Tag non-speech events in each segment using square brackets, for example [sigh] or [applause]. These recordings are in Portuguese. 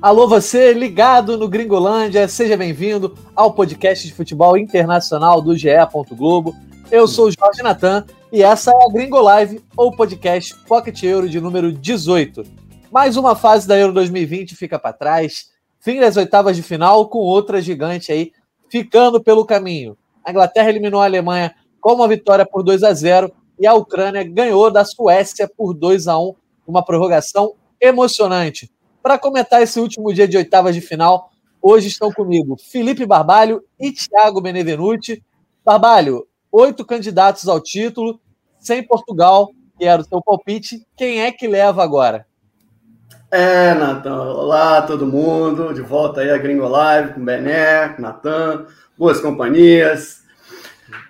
Alô, você ligado no Gringolândia, seja bem-vindo ao podcast de futebol internacional do GE. Globo. Eu sou o Jorge Natan e essa é a Gringo Live, ou podcast Pocket Euro de número 18. Mais uma fase da Euro 2020 fica para trás, fim das oitavas de final com outra gigante aí ficando pelo caminho. A Inglaterra eliminou a Alemanha com uma vitória por 2 a 0 e a Ucrânia ganhou da Suécia por 2 a 1, uma prorrogação emocionante. Para comentar esse último dia de oitavas de final, hoje estão comigo Felipe Barbalho e Thiago Benevenuti. Barbalho, oito candidatos ao título, sem Portugal, que era o seu palpite. Quem é que leva agora? É, Natan. Olá, todo mundo. De volta aí a Gringo Live com Bené, Natan, boas companhias.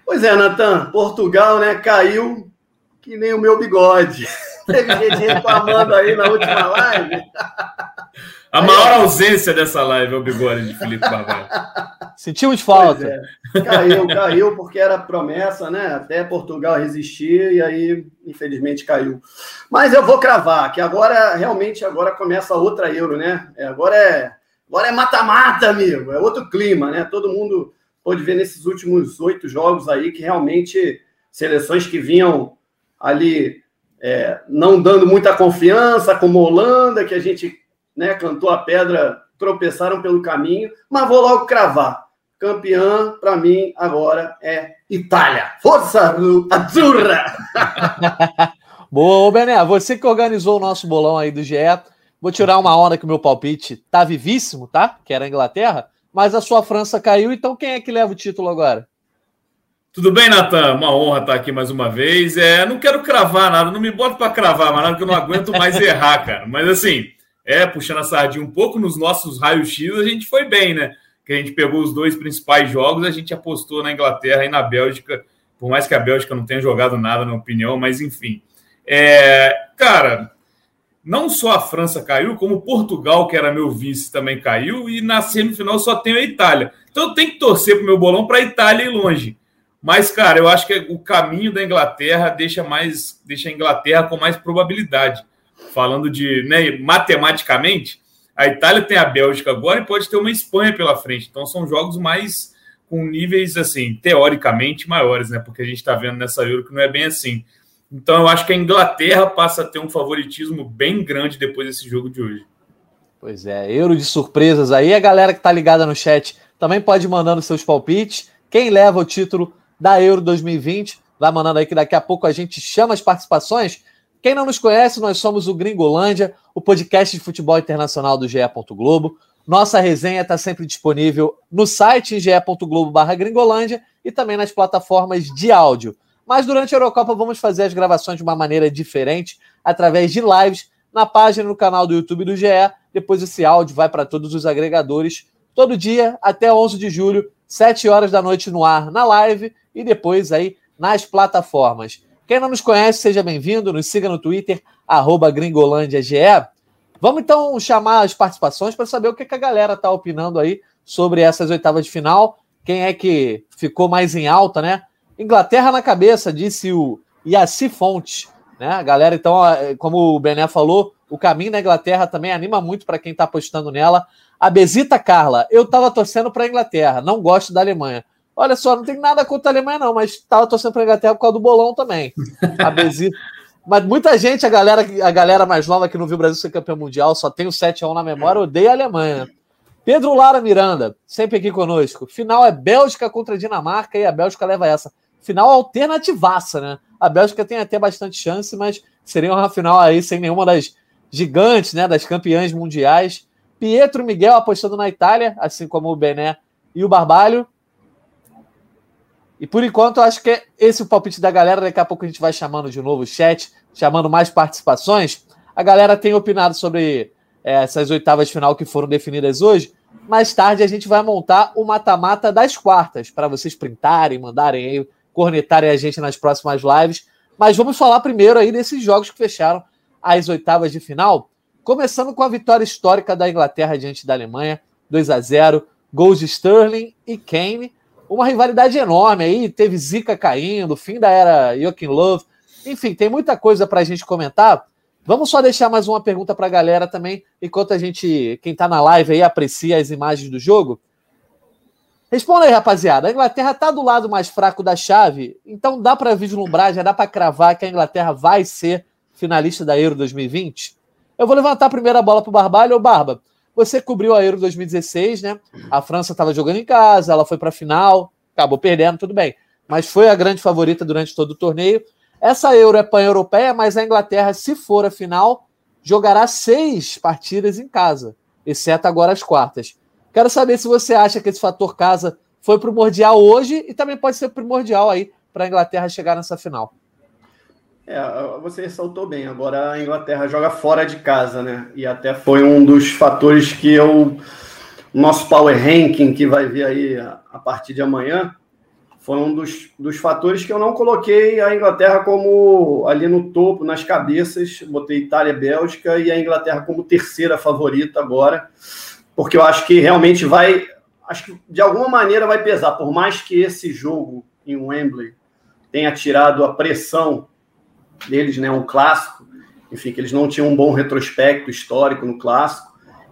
Pois é, Natan, Portugal, né, caiu que nem o meu bigode. Teve gente reclamando aí na última live. [laughs] A maior ausência dessa live é o bigode de Felipe Barbalho. Sentimos falta. É. Caiu, caiu, porque era promessa, né? Até Portugal resistir, e aí, infelizmente, caiu. Mas eu vou cravar, que agora, realmente, agora começa outra Euro, né? É, agora é agora é mata-mata, amigo. É outro clima, né? Todo mundo pôde ver nesses últimos oito jogos aí que realmente seleções que vinham ali é, não dando muita confiança, como Holanda, que a gente né, cantou a pedra, tropeçaram pelo caminho, mas vou logo cravar. Campeã, para mim, agora é Itália. Força Azzurra! [laughs] Boa, Bené, você que organizou o nosso bolão aí do GE, vou tirar uma onda que o meu palpite tá vivíssimo, tá? Que era a Inglaterra, mas a sua França caiu, então quem é que leva o título agora? Tudo bem, Natan? Uma honra estar aqui mais uma vez. É, não quero cravar nada, não me bota para cravar mais nada, porque eu não aguento mais [laughs] errar, cara. Mas assim, é, puxando a sardinha um pouco nos nossos raios-x, a gente foi bem, né? Que a gente pegou os dois principais jogos, a gente apostou na Inglaterra e na Bélgica, por mais que a Bélgica não tenha jogado nada, na opinião, mas enfim. É, cara, não só a França caiu, como Portugal, que era meu vice, também caiu, e na semifinal só tem a Itália. Então eu tenho que torcer pro meu bolão para a Itália ir longe. Mas, cara, eu acho que o caminho da Inglaterra deixa mais deixa a Inglaterra com mais probabilidade. Falando de né, matematicamente, a Itália tem a Bélgica agora e pode ter uma Espanha pela frente. Então são jogos mais com níveis assim, teoricamente maiores, né? Porque a gente está vendo nessa Euro que não é bem assim. Então eu acho que a Inglaterra passa a ter um favoritismo bem grande depois desse jogo de hoje. Pois é, Euro de surpresas aí. A galera que está ligada no chat também pode ir mandando seus palpites. Quem leva o título da Euro 2020. Vai mandando aí que daqui a pouco a gente chama as participações. Quem não nos conhece, nós somos o Gringolândia, o podcast de futebol internacional do GE. Globo. Nossa resenha está sempre disponível no site ge.globo gringolândia e também nas plataformas de áudio. Mas durante a Eurocopa vamos fazer as gravações de uma maneira diferente, através de lives na página no canal do YouTube do GE. Depois esse áudio vai para todos os agregadores todo dia até 11 de julho, 7 horas da noite no ar na live e depois aí nas plataformas. Quem não nos conhece, seja bem-vindo, nos siga no Twitter, arroba gringolândiage. Vamos então chamar as participações para saber o que, que a galera está opinando aí sobre essas oitavas de final. Quem é que ficou mais em alta, né? Inglaterra na cabeça, disse o Fonte. Né? A galera, então, como o Bené falou, o caminho da Inglaterra também anima muito para quem está apostando nela. A Besita Carla, eu estava torcendo para a Inglaterra, não gosto da Alemanha. Olha só, não tem nada contra a Alemanha, não, mas estava torcendo para a Inglaterra por causa do bolão também. A Besita. [laughs] mas muita gente, a galera, a galera mais nova que não viu o Brasil ser campeão mundial, só tem o 7x1 na memória, odeia a Alemanha. Pedro Lara Miranda, sempre aqui conosco. Final é Bélgica contra Dinamarca e a Bélgica leva essa. Final alternativaça, né? A Bélgica tem até bastante chance, mas seria uma final aí sem nenhuma das gigantes, né? Das campeãs mundiais. Pietro Miguel apostando na Itália, assim como o Bené e o Barbalho. E por enquanto, acho que é esse o palpite da galera. Daqui a pouco a gente vai chamando de novo o chat, chamando mais participações. A galera tem opinado sobre é, essas oitavas de final que foram definidas hoje. Mais tarde a gente vai montar o mata-mata das quartas, para vocês printarem, mandarem aí, cornetarem a gente nas próximas lives. Mas vamos falar primeiro aí desses jogos que fecharam as oitavas de final. Começando com a vitória histórica da Inglaterra diante da Alemanha, 2 a 0 gols de Sterling e Kane. Uma rivalidade enorme aí, teve Zica caindo, fim da era Joachim Love. Enfim, tem muita coisa para a gente comentar. Vamos só deixar mais uma pergunta para a galera também, enquanto a gente, quem está na live aí, aprecia as imagens do jogo. Responda aí, rapaziada. A Inglaterra está do lado mais fraco da chave, então dá para vislumbrar, já dá para cravar que a Inglaterra vai ser finalista da Euro 2020? Eu vou levantar a primeira bola para o Barbalho. Ô, Barba, você cobriu a Euro 2016, né? A França estava jogando em casa, ela foi para a final, acabou perdendo, tudo bem. Mas foi a grande favorita durante todo o torneio. Essa Euro é pan-europeia, mas a Inglaterra, se for a final, jogará seis partidas em casa, exceto agora as quartas. Quero saber se você acha que esse fator casa foi primordial hoje e também pode ser primordial aí para a Inglaterra chegar nessa final. É, você ressaltou bem. Agora a Inglaterra joga fora de casa, né? E até foi um dos fatores que eu. Nosso Power Ranking, que vai vir aí a, a partir de amanhã, foi um dos, dos fatores que eu não coloquei a Inglaterra como ali no topo, nas cabeças. Botei Itália, Bélgica e a Inglaterra como terceira favorita agora, porque eu acho que realmente vai. Acho que de alguma maneira vai pesar, por mais que esse jogo em Wembley tenha tirado a pressão deles, né, um clássico, enfim, que eles não tinham um bom retrospecto histórico no clássico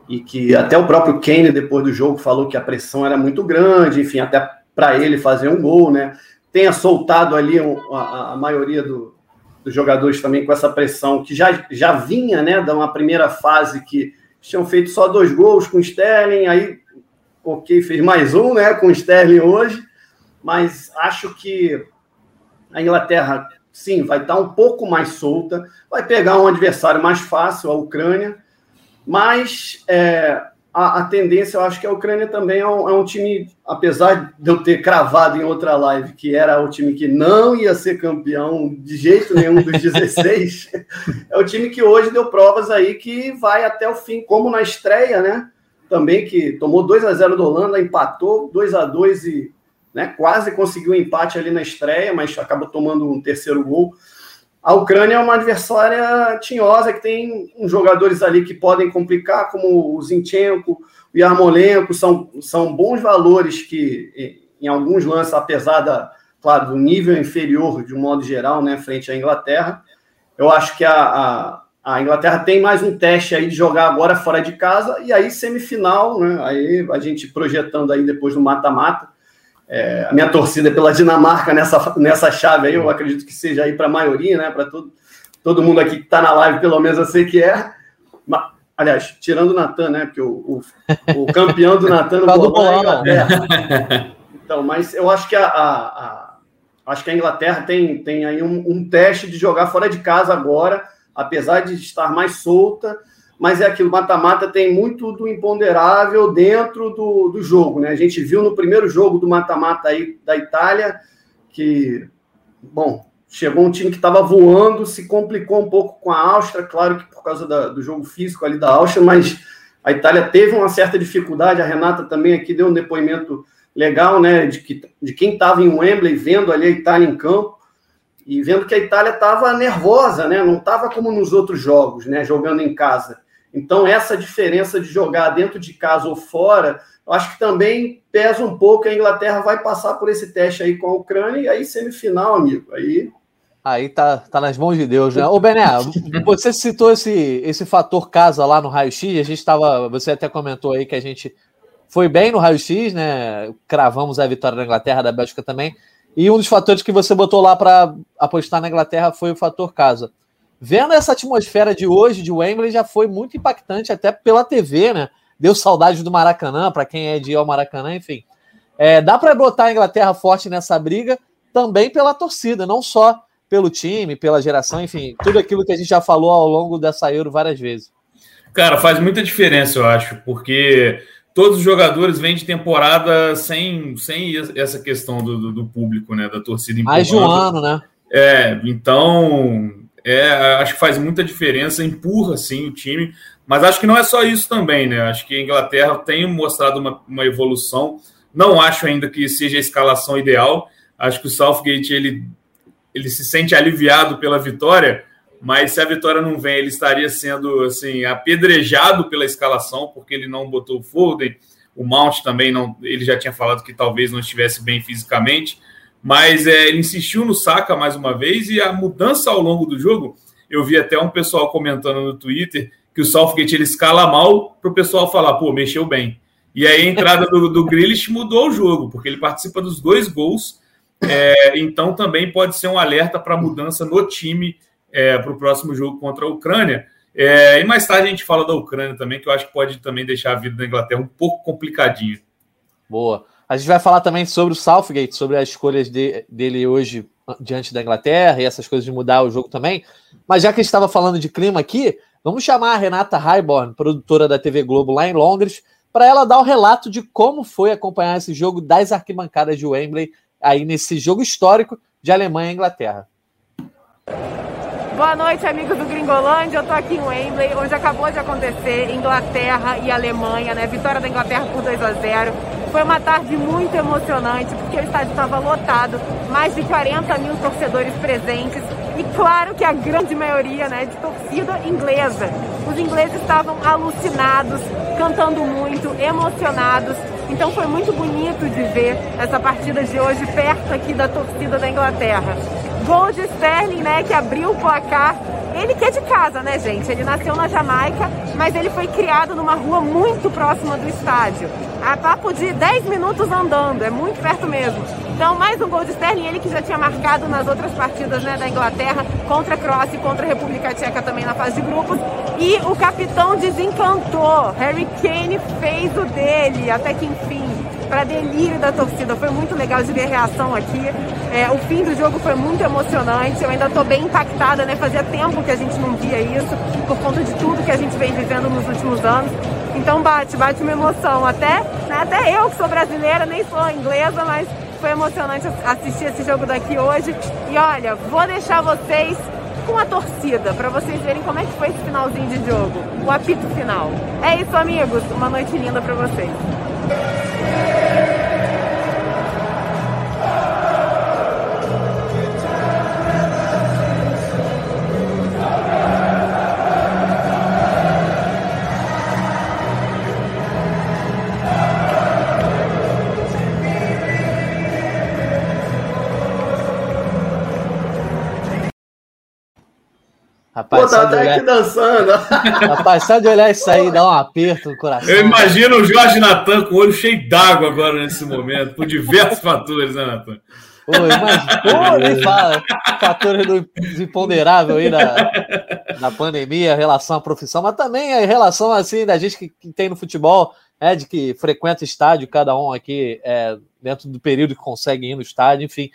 e que até o próprio Kane depois do jogo falou que a pressão era muito grande, enfim, até para ele fazer um gol, né? Tenha soltado ali a, a maioria do, dos jogadores também com essa pressão que já, já vinha, né, da uma primeira fase que tinham feito só dois gols com o Sterling, aí, ok, fez mais um, né, com o Sterling hoje, mas acho que a Inglaterra, sim, vai estar um pouco mais solta, vai pegar um adversário mais fácil, a Ucrânia, mas é, a, a, tendência, eu acho que a Ucrânia também é um, é um, time, apesar de eu ter cravado em outra live que era o time que não ia ser campeão de jeito nenhum dos 16, [laughs] é o time que hoje deu provas aí que vai até o fim, como na estreia, né? Também que tomou 2 a 0 do Holanda, empatou 2 a 2 e né, quase conseguiu um empate ali na estreia, mas acabou tomando um terceiro gol. A Ucrânia é uma adversária tinhosa que tem uns jogadores ali que podem complicar, como o Zinchenko, o Yarmolenko, são, são bons valores que, em alguns lances, apesar da, claro, do nível inferior de um modo geral, né, frente à Inglaterra, eu acho que a, a, a Inglaterra tem mais um teste aí de jogar agora fora de casa e aí semifinal, né, aí a gente projetando aí depois do mata-mata, é, a minha torcida é pela Dinamarca nessa, nessa chave aí, eu acredito que seja aí para a maioria, né? Para todo, todo mundo aqui que está na live, pelo menos eu sei que é. Mas, aliás, tirando o Natan, né? Porque o, o, o campeão do Natan no bolão é a Inglaterra. Então, mas eu acho que a, a, a, acho que a Inglaterra tem, tem aí um, um teste de jogar fora de casa agora, apesar de estar mais solta mas é aquilo, mata-mata tem muito do imponderável dentro do, do jogo, né? A gente viu no primeiro jogo do mata-mata aí da Itália que, bom, chegou um time que estava voando, se complicou um pouco com a Áustria, claro que por causa da, do jogo físico ali da Áustria, mas a Itália teve uma certa dificuldade, a Renata também aqui deu um depoimento legal, né, de, que, de quem estava em Wembley vendo ali a Itália em campo, e vendo que a Itália estava nervosa, né, não estava como nos outros jogos, né, jogando em casa. Então, essa diferença de jogar dentro de casa ou fora, eu acho que também pesa um pouco. A Inglaterra vai passar por esse teste aí com a Ucrânia e aí semifinal, amigo. Aí. Aí tá, tá nas mãos de Deus, né? Ô, Bené, você citou esse, esse fator casa lá no raio-x. A gente estava. Você até comentou aí que a gente foi bem no raio-x, né? Cravamos a vitória da Inglaterra, da Bélgica também. E um dos fatores que você botou lá para apostar na Inglaterra foi o fator casa vendo essa atmosfera de hoje de Wembley já foi muito impactante até pela TV, né? Deu saudade do Maracanã, para quem é de ir ao Maracanã, enfim. É, dá para botar a Inglaterra forte nessa briga também pela torcida, não só pelo time, pela geração, enfim, tudo aquilo que a gente já falou ao longo dessa Euro várias vezes. Cara, faz muita diferença, eu acho, porque todos os jogadores vêm de temporada sem, sem essa questão do, do, do público, né? Da torcida Mais de um ano, né? É, então é, acho que faz muita diferença, empurra sim o time, mas acho que não é só isso também, né? Acho que a Inglaterra tem mostrado uma, uma evolução. Não acho ainda que seja a escalação ideal. Acho que o Southgate ele, ele se sente aliviado pela vitória, mas se a vitória não vem, ele estaria sendo assim apedrejado pela escalação, porque ele não botou o Foden, o Mount também não, ele já tinha falado que talvez não estivesse bem fisicamente mas é, ele insistiu no Saka mais uma vez e a mudança ao longo do jogo Eu vi até um pessoal comentando no Twitter que o Southgate ele escala mal para o pessoal falar, pô, mexeu bem. E aí a entrada do, do mudou o jogo, porque ele participa dos dois gols. É, então também pode ser um alerta para mudança no time é, para o próximo jogo contra a Ucrânia. É, e mais tarde a gente fala da Ucrânia também, que eu acho que pode também deixar a vida da Inglaterra um pouco complicadinha. Boa. A gente vai falar também sobre o Southgate, sobre as escolhas de, dele hoje diante da Inglaterra e essas coisas de mudar o jogo também. Mas já que a gente estava falando de clima aqui, vamos chamar a Renata Highborn, produtora da TV Globo lá em Londres, para ela dar o relato de como foi acompanhar esse jogo das arquibancadas de Wembley, aí nesse jogo histórico de Alemanha e Inglaterra. Boa noite, amigos do Gringolândia. Eu estou aqui em Wembley, onde acabou de acontecer Inglaterra e Alemanha, né? Vitória da Inglaterra por 2 a 0. Foi uma tarde muito emocionante, porque o estádio estava lotado, mais de 40 mil torcedores presentes e claro que a grande maioria né, de torcida inglesa. Os ingleses estavam alucinados, cantando muito, emocionados. Então foi muito bonito de ver essa partida de hoje perto aqui da torcida da Inglaterra. Gol de Sterling, né, que abriu o placar. Ele que é de casa, né, gente? Ele nasceu na Jamaica, mas ele foi criado numa rua muito próxima do estádio. A papo de 10 minutos andando, é muito perto mesmo. Então, mais um gol de Sterling, ele que já tinha marcado nas outras partidas né, da Inglaterra, contra a Croácia e contra a República Tcheca também na fase de grupos. E o capitão desencantou. Harry Kane fez o dele, até que enfim, para delírio da torcida. Foi muito legal de ver a reação aqui. É, o fim do jogo foi muito emocionante. Eu ainda estou bem impactada, né? Fazia tempo que a gente não via isso, por conta de tudo que a gente vem vivendo nos últimos anos. Então bate, bate uma emoção. Até, né, até eu que sou brasileira, nem sou inglesa, mas foi emocionante assistir esse jogo daqui hoje. E olha, vou deixar vocês com a torcida, para vocês verem como é que foi esse finalzinho de jogo, o apito final. É isso, amigos. Uma noite linda para vocês. Rapaz, Pô, tá até olhar... aqui dançando. [laughs] Rapaz, só de olhar isso aí, dá um aperto no coração. Eu imagino o Jorge Natan com o olho cheio d'água agora nesse momento, por diversos fatores, né, Natan? Pô, imagina, pô, nem fala. Fatores do imponderável aí da, da pandemia, relação à profissão, mas também a relação assim da gente que, que tem no futebol, é, de que frequenta estádio, cada um aqui é, dentro do período que consegue ir no estádio, enfim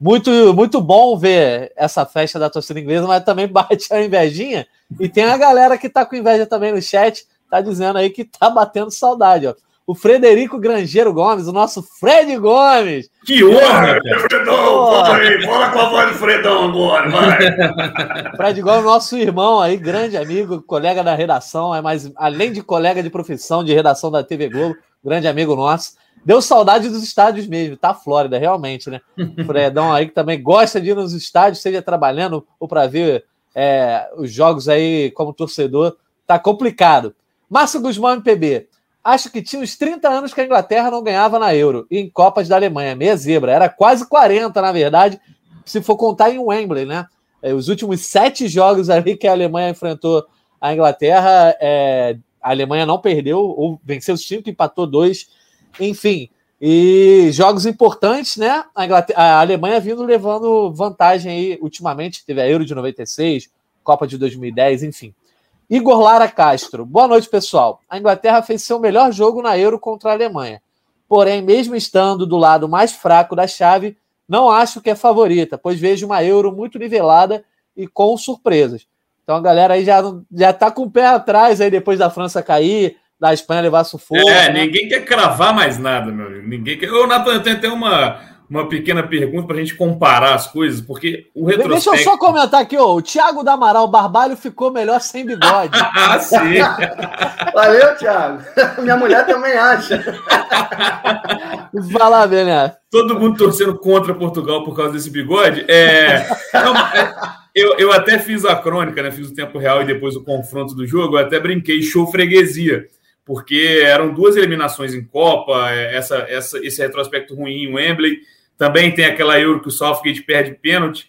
muito, muito bom ver essa festa da torcida inglesa, mas também [laughs] bate a invejinha. E tem a galera que tá com inveja também no chat, tá dizendo aí que tá batendo saudade, ó. O Frederico Grangeiro Gomes, o nosso Fred Gomes. Que honra! Fredão, aí, fala com a voz do Fredão agora, vai. [laughs] Fred Gomes, nosso irmão aí, grande amigo, colega da redação, é mais além de colega de profissão de redação da TV Globo, grande amigo nosso. Deu saudade dos estádios mesmo, tá? Flórida, realmente, né? [laughs] Fredão aí que também gosta de ir nos estádios, seja trabalhando ou para ver é, os jogos aí como torcedor, tá complicado. Márcio Guzmão MPB. Acho que tinha uns 30 anos que a Inglaterra não ganhava na Euro e em Copas da Alemanha. Meia zebra. Era quase 40, na verdade, se for contar em Wembley, né? É, os últimos sete jogos ali que a Alemanha enfrentou a Inglaterra, é, a Alemanha não perdeu, ou venceu cinco, empatou dois enfim, e jogos importantes, né? A, a, Alemanha vindo levando vantagem aí ultimamente, teve a Euro de 96, Copa de 2010, enfim. Igor Lara Castro. Boa noite, pessoal. A Inglaterra fez seu melhor jogo na Euro contra a Alemanha. Porém, mesmo estando do lado mais fraco da chave, não acho que é favorita, pois vejo uma Euro muito nivelada e com surpresas. Então a galera aí já, já tá com o pé atrás aí depois da França cair, da Espanha levar sufoco. É, né? ninguém quer cravar mais nada, meu amigo. Ninguém quer. Ô, Nathan, eu tenho até uma, uma pequena pergunta para a gente comparar as coisas, porque o retrospecto... Deixa eu só comentar aqui, ó. O Thiago da Amaral Barbalho ficou melhor sem bigode. [laughs] ah, sim. [laughs] Valeu, Thiago. [laughs] Minha mulher também acha. Vai lá, Bené. Todo mundo torcendo contra Portugal por causa desse bigode. É... Não, é... Eu, eu até fiz a crônica, né? Fiz o tempo real e depois o confronto do jogo. Eu até brinquei, show freguesia porque eram duas eliminações em Copa, é, essa, essa, esse retrospecto ruim em Wembley. Também tem aquela Euro que o Southgate perde pênalti.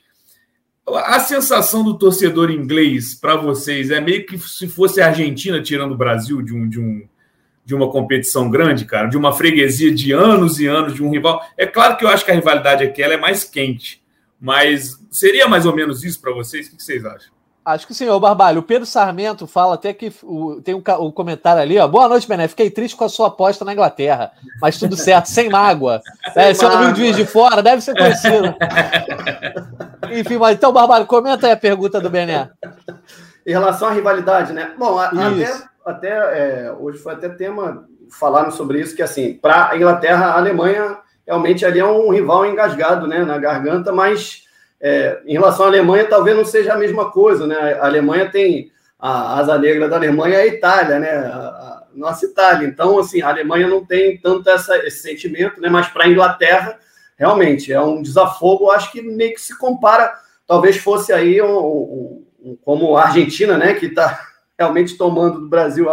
A sensação do torcedor inglês para vocês é meio que se fosse a Argentina tirando o Brasil de um, de um de uma competição grande, cara, de uma freguesia de anos e anos de um rival. É claro que eu acho que a rivalidade aqui ela é mais quente, mas seria mais ou menos isso para vocês? O que vocês acham? Acho que sim, ô Barbalho. O Pedro Sarmento fala até que o, tem um, um, comentário ali, ó. Boa noite, Bené. Fiquei triste com a sua aposta na Inglaterra, mas tudo [laughs] certo, sem mágoa. Sem é, seu amigo de Juiz de Fora, deve ser conhecido. [laughs] Enfim, mas então, Barbalho, comenta aí a pergunta do Bené. Em relação à rivalidade, né? Bom, a, até, até é, hoje foi até tema falando sobre isso, que assim, para a Inglaterra, a Alemanha realmente ali é um rival engasgado né, na garganta, mas é, em relação à Alemanha, talvez não seja a mesma coisa, né? A Alemanha tem a asa negra da Alemanha é a Itália, né? A, a nossa Itália. Então, assim, a Alemanha não tem tanto essa, esse sentimento, né? Mas para a Inglaterra, realmente, é um desafogo, acho que meio que se compara, talvez fosse aí um, um, um, como a Argentina, né? Que está [laughs] realmente tomando do Brasil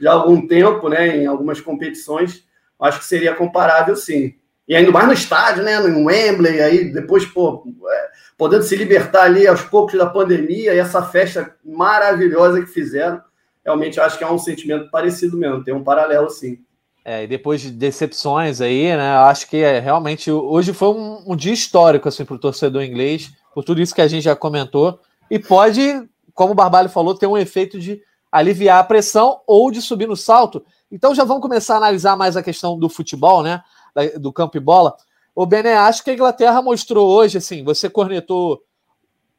já há algum tempo, né? Em algumas competições, acho que seria comparável, sim. E ainda mais no estádio, né? No Wembley, aí depois, pô, é, podendo se libertar ali aos poucos da pandemia e essa festa maravilhosa que fizeram. Realmente acho que é um sentimento parecido mesmo, tem um paralelo sim. É, e depois de decepções aí, né? Acho que é, realmente hoje foi um, um dia histórico assim, para o torcedor inglês, por tudo isso que a gente já comentou. E pode, como o Barbalho falou, ter um efeito de aliviar a pressão ou de subir no salto. Então já vamos começar a analisar mais a questão do futebol, né? Do campo e bola. O Bené, acho que a Inglaterra mostrou hoje, assim, você cornetou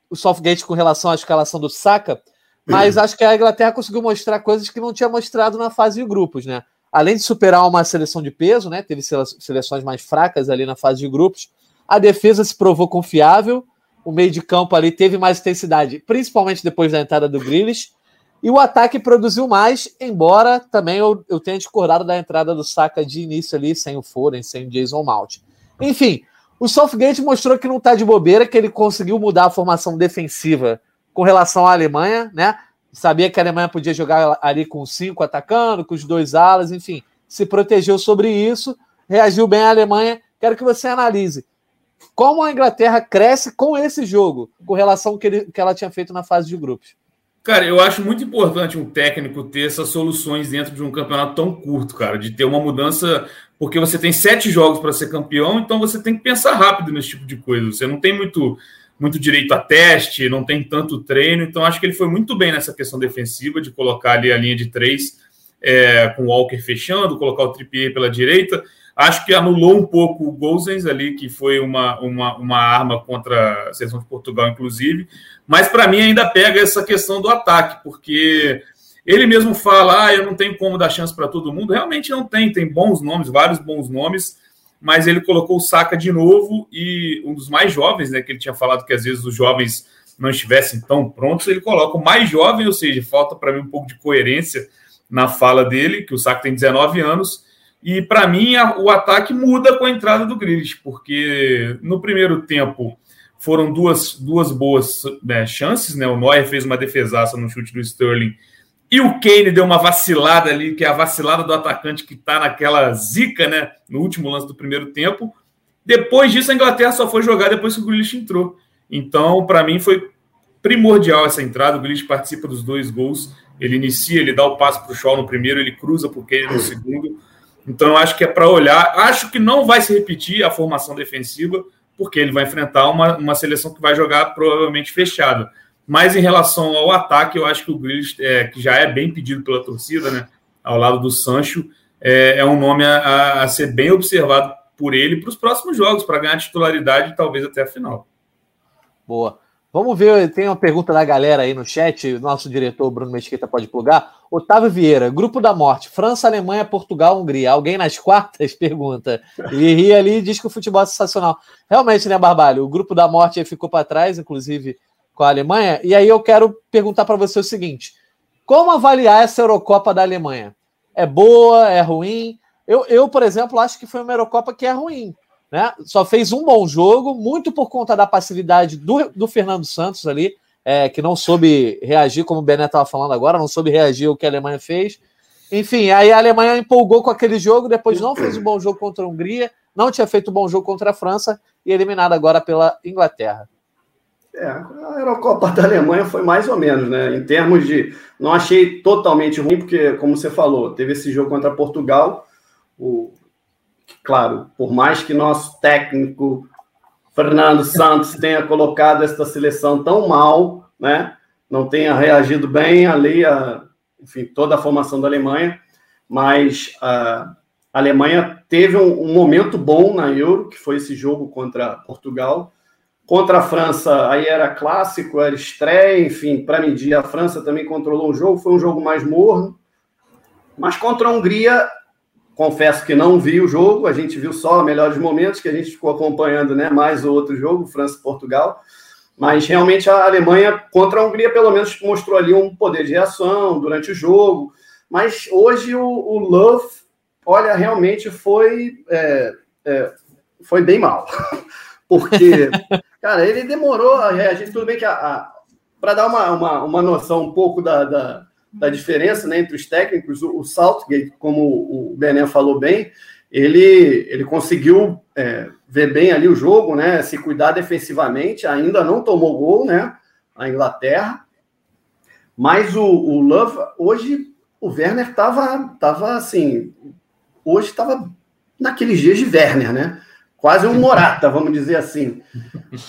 o Southgate com relação à escalação do Saka, mas acho que a Inglaterra conseguiu mostrar coisas que não tinha mostrado na fase de grupos, né? Além de superar uma seleção de peso, né? Teve seleções mais fracas ali na fase de grupos. A defesa se provou confiável, o meio de campo ali teve mais intensidade, principalmente depois da entrada do Grealish. E o ataque produziu mais, embora também eu, eu tenha discordado da entrada do Saka de início ali, sem o Foden, sem o Jason Mount. Enfim, o Southgate mostrou que não está de bobeira, que ele conseguiu mudar a formação defensiva com relação à Alemanha, né? Sabia que a Alemanha podia jogar ali com cinco atacando, com os dois alas, enfim, se protegeu sobre isso, reagiu bem a Alemanha. Quero que você analise como a Inglaterra cresce com esse jogo, com relação ao que, ele, que ela tinha feito na fase de grupos. Cara, eu acho muito importante um técnico ter essas soluções dentro de um campeonato tão curto, cara, de ter uma mudança, porque você tem sete jogos para ser campeão, então você tem que pensar rápido nesse tipo de coisa. Você não tem muito, muito direito a teste, não tem tanto treino, então acho que ele foi muito bem nessa questão defensiva, de colocar ali a linha de três é, com o Walker fechando, colocar o Trippier pela direita. Acho que anulou um pouco o Gozens ali, que foi uma, uma, uma arma contra a seleção de Portugal, inclusive. Mas para mim ainda pega essa questão do ataque, porque ele mesmo fala: ah, eu não tenho como dar chance para todo mundo. Realmente não tem, tem bons nomes, vários bons nomes, mas ele colocou o Saka de novo e um dos mais jovens, né? Que ele tinha falado que às vezes os jovens não estivessem tão prontos, ele coloca o mais jovem, ou seja, falta para mim um pouco de coerência na fala dele, que o Saka tem 19 anos e para mim a, o ataque muda com a entrada do Grealish, porque no primeiro tempo foram duas, duas boas né, chances, né? O Neuer fez uma defesaça no chute do Sterling e o Kane deu uma vacilada ali, que é a vacilada do atacante que está naquela zica, né? No último lance do primeiro tempo. Depois disso, a Inglaterra só foi jogar depois que o Grealish entrou. Então, para mim, foi primordial essa entrada. O Grealish participa dos dois gols. Ele inicia, ele dá o passo para o Shaw no primeiro, ele cruza para o Kane no segundo. Então, acho que é para olhar. Acho que não vai se repetir a formação defensiva, porque ele vai enfrentar uma, uma seleção que vai jogar provavelmente fechada. Mas em relação ao ataque, eu acho que o Grealish, é, que já é bem pedido pela torcida, né, ao lado do Sancho, é, é um nome a, a, ser bem observado por ele para os próximos jogos, para ganhar titularidade talvez até a final. Boa. Vamos ver, tem uma pergunta da galera aí no chat, nosso diretor Bruno Mesquita pode plugar. Otávio Vieira, Grupo da Morte, França, Alemanha, Portugal, Hungria. Alguém nas [laughs] quartas? Pergunta. Ele ri ali e diz que o futebol é sensacional. Realmente, né, Barbalho? O Grupo da Morte ficou para trás, inclusive com a Alemanha. E aí eu quero perguntar para você o seguinte: como avaliar essa Eurocopa da Alemanha? É boa? É ruim? Eu, eu, por exemplo, acho que foi uma Eurocopa que é ruim. Né? Só fez um bom jogo, muito por conta da passividade do, do Fernando Santos ali, é, que não soube reagir, como o Bené estava falando agora, não soube reagir ao que a Alemanha fez. Enfim, aí a Alemanha empolgou com aquele jogo, depois não fez um bom jogo contra a Hungria, não tinha feito um bom jogo contra a França e eliminada agora pela Inglaterra. É, a Eurocopa da Alemanha foi mais ou menos, né? Em termos de. Não achei totalmente ruim, porque, como você falou, teve esse jogo contra Portugal. O, claro, por mais que nosso técnico Fernando Santos tenha colocado esta seleção tão mal, né? Não tenha reagido bem ali, a, enfim, toda a formação da Alemanha, mas a Alemanha teve um, um momento bom na Euro, que foi esse jogo contra Portugal Contra a França, aí era clássico, era estreia, enfim, para medir. A França também controlou o jogo, foi um jogo mais morno. Mas contra a Hungria, confesso que não vi o jogo, a gente viu só melhores momentos, que a gente ficou acompanhando né, mais o outro jogo, França e Portugal. Mas realmente a Alemanha contra a Hungria, pelo menos, mostrou ali um poder de reação durante o jogo. Mas hoje o, o Love, olha, realmente foi, é, é, foi bem mal. [laughs] Porque [laughs] Cara, ele demorou a reagir. Tudo bem que para dar uma, uma, uma noção um pouco da, da, da diferença né, entre os técnicos, o, Saltgate, como o Bené falou bem, ele, ele conseguiu é, ver bem ali o jogo, né? Se cuidar defensivamente, ainda não tomou gol, né? A Inglaterra. Mas o, o Love, hoje, o Werner estava tava assim. Hoje estava naqueles dias de Werner, né? quase um Morata, vamos dizer assim.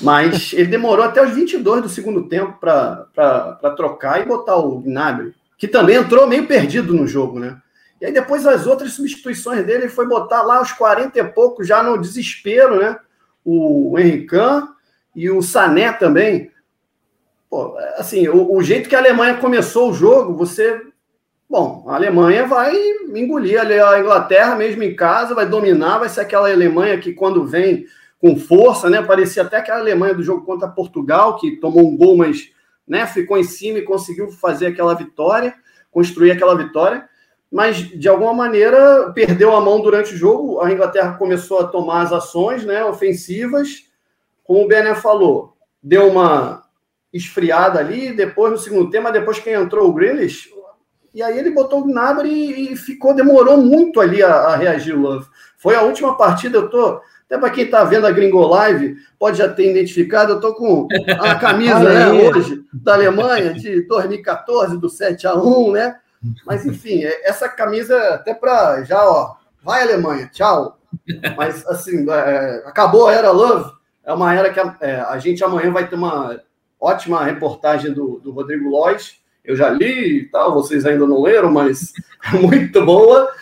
Mas ele demorou até os 22 do segundo tempo para trocar e botar o Gnabry, que também entrou meio perdido no jogo, né? E aí depois as outras substituições dele, ele foi botar lá os 40 e pouco, já no desespero, né? O Henrican e o Sané também. Pô, assim, o, o jeito que a Alemanha começou o jogo, você Bom, a Alemanha vai engolir a Inglaterra mesmo em casa, vai dominar, vai ser aquela Alemanha que quando vem com força, né? Parecia até aquela Alemanha do jogo contra Portugal, que tomou um gol, mas né, ficou em cima e conseguiu fazer aquela vitória, construir aquela vitória. Mas, de alguma maneira, perdeu a mão durante o jogo. A Inglaterra começou a tomar as ações né, ofensivas. Como o Bené falou, deu uma esfriada ali. Depois, no segundo tempo, depois que entrou o Grealish, e aí ele botou o Gnabry e, ficou, demorou muito ali a, a, reagir o Love. Foi a última partida, eu tô. Até para quem está vendo a Gringo Live, pode já ter identificado, eu tô com a camisa né, hoje da Alemanha de 2014, do 7 a 1 né? Mas enfim, é, essa camisa até para já, ó, vai Alemanha, tchau. Mas assim, é, acabou a era Love, é uma era que a, é, a gente amanhã vai ter uma ótima reportagem do, do Rodrigo Lois eu já li e tal, vocês ainda não leram, mas [laughs] é muito boa.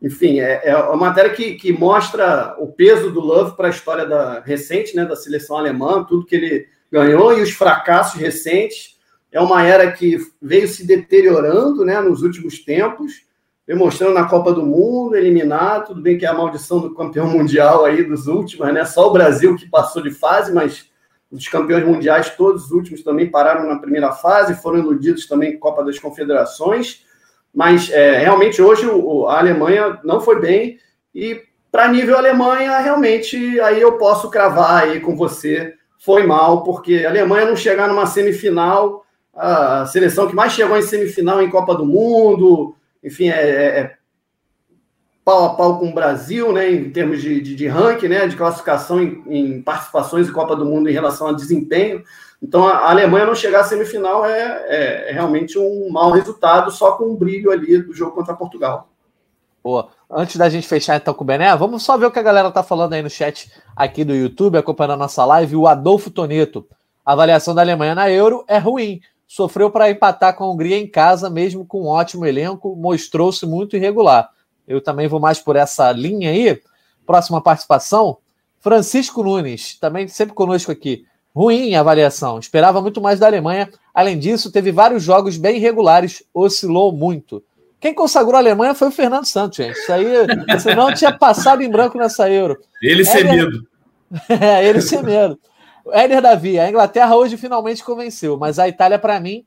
Enfim, é, é uma matéria que, que mostra o peso do Love para a história da, recente né, da seleção alemã, tudo que ele ganhou e os fracassos recentes. É uma era que veio se deteriorando né, nos últimos tempos, demonstrando na Copa do Mundo, eliminado. Tudo bem que é a maldição do campeão mundial aí dos últimos, né? Só o Brasil que passou de fase, mas os campeões mundiais, todos os últimos também pararam na primeira fase, foram iludidos também Copa das Confederações, mas é, realmente hoje o, a Alemanha não foi bem e para nível Alemanha, realmente aí eu posso cravar aí com você, foi mal, porque a Alemanha não chegar numa semifinal, a seleção que mais chegou em semifinal em Copa do Mundo, enfim, é, é, é pau a pau com o Brasil, né, em termos de, de, de ranking, né, de classificação em, em, participações em Copa do Mundo em relação a desempenho. Então, a, Alemanha não chegar à semifinal é, é, é, realmente um mau resultado, só com o brilho ali do jogo contra Portugal. Boa. Antes da gente fechar então com o Bené, vamos só ver o que a galera tá falando aí no chat aqui do YouTube, acompanhando a nossa live. O Adolfo Toneto. A avaliação da Alemanha na Euro é ruim. Sofreu para empatar com a Hungria em casa, mesmo com um ótimo elenco, mostrou-se muito irregular eu também vou mais por essa linha aí. Próxima participação, Francisco Nunes, também sempre conosco aqui. Ruim a avaliação, esperava muito mais da Alemanha. Além disso, teve vários jogos bem irregulares, oscilou muito. Quem consagrou a Alemanha foi o Fernando Santos, gente. Isso aí, senão tinha passado em branco nessa Euro. Ele sem medo. [laughs] é, ele sem medo. Éder Davi, a Inglaterra hoje finalmente convenceu, mas a Itália, para mim,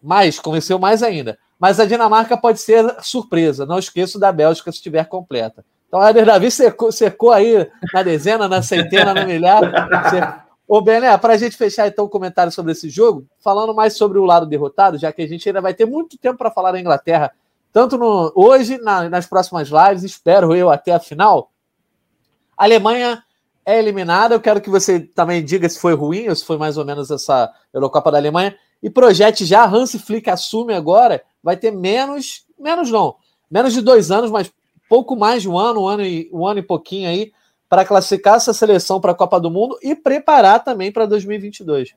mais, convenceu mais ainda. Mas a Dinamarca pode ser surpresa. Não esqueço da Bélgica se estiver completa. Então, Éder Davi secou, secou aí na dezena, na centena, no milhar. [laughs] Ô, Bené, para a gente fechar então o comentário sobre esse jogo, falando mais sobre o lado derrotado, já que a gente ainda vai ter muito tempo para falar da Inglaterra, tanto no, hoje, na, nas próximas lives, espero eu até a final. A Alemanha é eliminada. Eu quero que você também diga se foi ruim ou se foi mais ou menos essa Eurocopa da Alemanha. E projete já, Hans Flick assume agora, vai ter menos, menos não, menos de dois anos, mas pouco mais de um ano, um ano e, um ano e pouquinho aí, para classificar essa seleção para a Copa do Mundo e preparar também para 2022.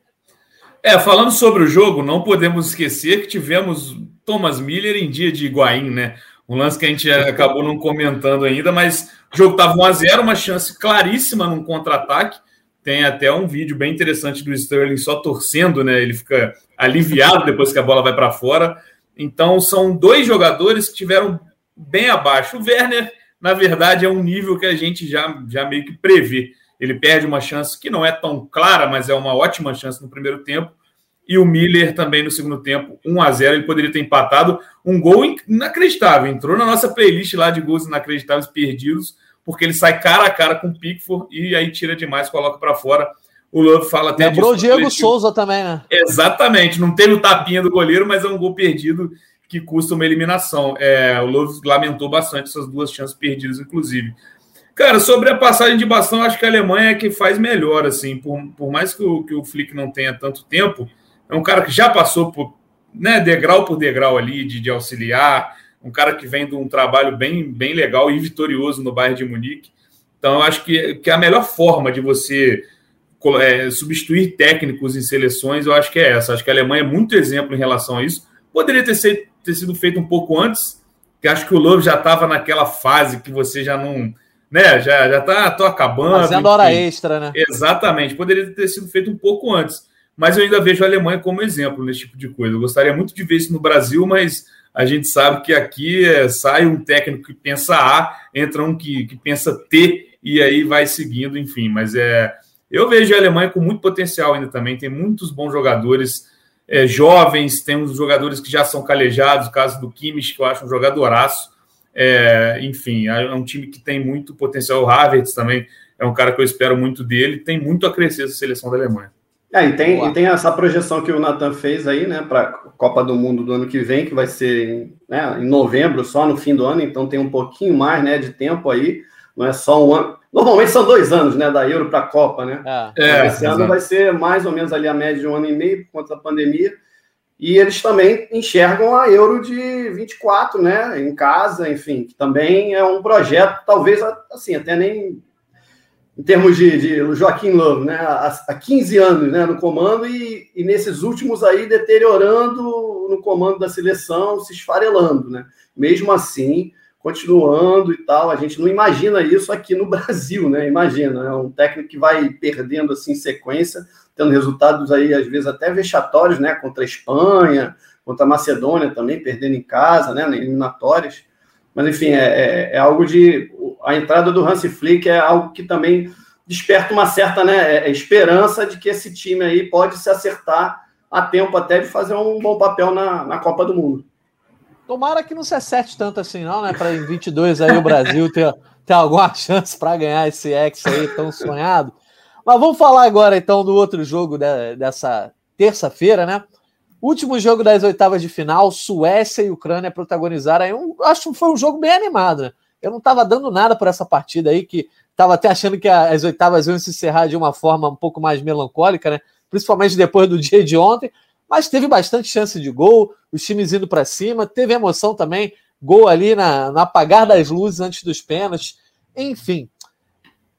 É, falando sobre o jogo, não podemos esquecer que tivemos Thomas Miller em dia de Higuaín, né? Um lance que a gente acabou não comentando ainda, mas o jogo estava 1x0, uma chance claríssima num contra-ataque. Tem até um vídeo bem interessante do Sterling só torcendo, né? Ele fica aliviado depois que a bola vai para fora. Então, são dois jogadores que tiveram bem abaixo. O Werner, na verdade, é um nível que a gente já, já meio que prevê. Ele perde uma chance que não é tão clara, mas é uma ótima chance no primeiro tempo. E o Miller também no segundo tempo, 1 a 0 Ele poderia ter empatado um gol inacreditável. Entrou na nossa playlist lá de gols inacreditáveis perdidos, porque ele sai cara a cara com o Pickford e aí tira demais, coloca para fora. O Love fala até. Lembrou o Diego Souza também, né? Exatamente. Não teve o tapinha do goleiro, mas é um gol perdido que custa uma eliminação. É, o Love lamentou bastante essas duas chances perdidas, inclusive. Cara, sobre a passagem de bastão, acho que a Alemanha é que faz melhor, assim, por, por mais que o, que o Flick não tenha tanto tempo, é um cara que já passou por, né, degrau por degrau ali, de, de auxiliar, um cara que vem de um trabalho bem, bem legal e vitorioso no bairro de Munique. Então, eu acho que, que a melhor forma de você é, substituir técnicos em seleções, eu acho que é essa. Acho que a Alemanha é muito exemplo em relação a isso. Poderia ter, ser, ter sido feito um pouco antes, que acho que o Love já estava naquela fase que você já não né? Já, já tá, tô acabando. Fazendo enfim. hora extra, né? Exatamente. Poderia ter sido feito um pouco antes. Mas eu ainda vejo a Alemanha como exemplo nesse tipo de coisa. Eu gostaria muito de ver isso no Brasil, mas a gente sabe que aqui é, sai um técnico que pensa A, entra um que, que pensa T, e aí vai seguindo, enfim. Mas é. Eu vejo a Alemanha com muito potencial ainda também. Tem muitos bons jogadores é, jovens, tem uns jogadores que já são calejados, o caso do Kimmich, que eu acho um jogadoraço. É, enfim, é um time que tem muito potencial. O Havertz também é um cara que eu espero muito dele. Tem muito a crescer essa seleção da Alemanha. É, e tem, e tem essa projeção que o Nathan fez aí, né, para a Copa do Mundo do ano que vem, que vai ser em, né, em novembro, só no fim do ano, então tem um pouquinho mais né, de tempo aí, não é só um ano. Normalmente são dois anos, né, da Euro para a Copa, né? É, esse é, ano vai ser mais ou menos ali a média de um ano e meio por conta da pandemia. E eles também enxergam a Euro de 24, né, em casa, enfim, que também é um projeto, talvez, assim, até nem em termos de, de Joaquim Love, né, há, há 15 anos né, no comando e, e, nesses últimos aí deteriorando no comando da seleção, se esfarelando, né? Mesmo assim, continuando e tal, a gente não imagina isso aqui no [laughs] Brasil, né? Imagina, é um técnico que vai perdendo assim sequência, tendo resultados aí, às vezes, até vexatórios, né? Contra a Espanha, contra a Macedônia também, perdendo em casa, né? Eliminatórias. Mas, enfim, é, é, é algo de. A entrada do Hansi Flick é algo que também desperta uma certa né, é, é esperança de que esse time aí pode se acertar a tempo até de fazer um bom papel na, na Copa do Mundo. Tomara que não se acerte tanto assim, não, né? Para em 22 aí o Brasil ter, ter alguma [laughs] chance para ganhar esse ex aí tão sonhado. Mas vamos falar agora então do outro jogo de, dessa terça-feira, né? Último jogo das oitavas de final, Suécia e Ucrânia protagonizaram. Aí um, acho que foi um jogo bem animado, né? Eu não estava dando nada por essa partida aí, que estava até achando que as oitavas iam se encerrar de uma forma um pouco mais melancólica, né? Principalmente depois do dia de ontem. Mas teve bastante chance de gol, os times indo para cima, teve emoção também, gol ali na, no apagar das luzes antes dos pênaltis. Enfim,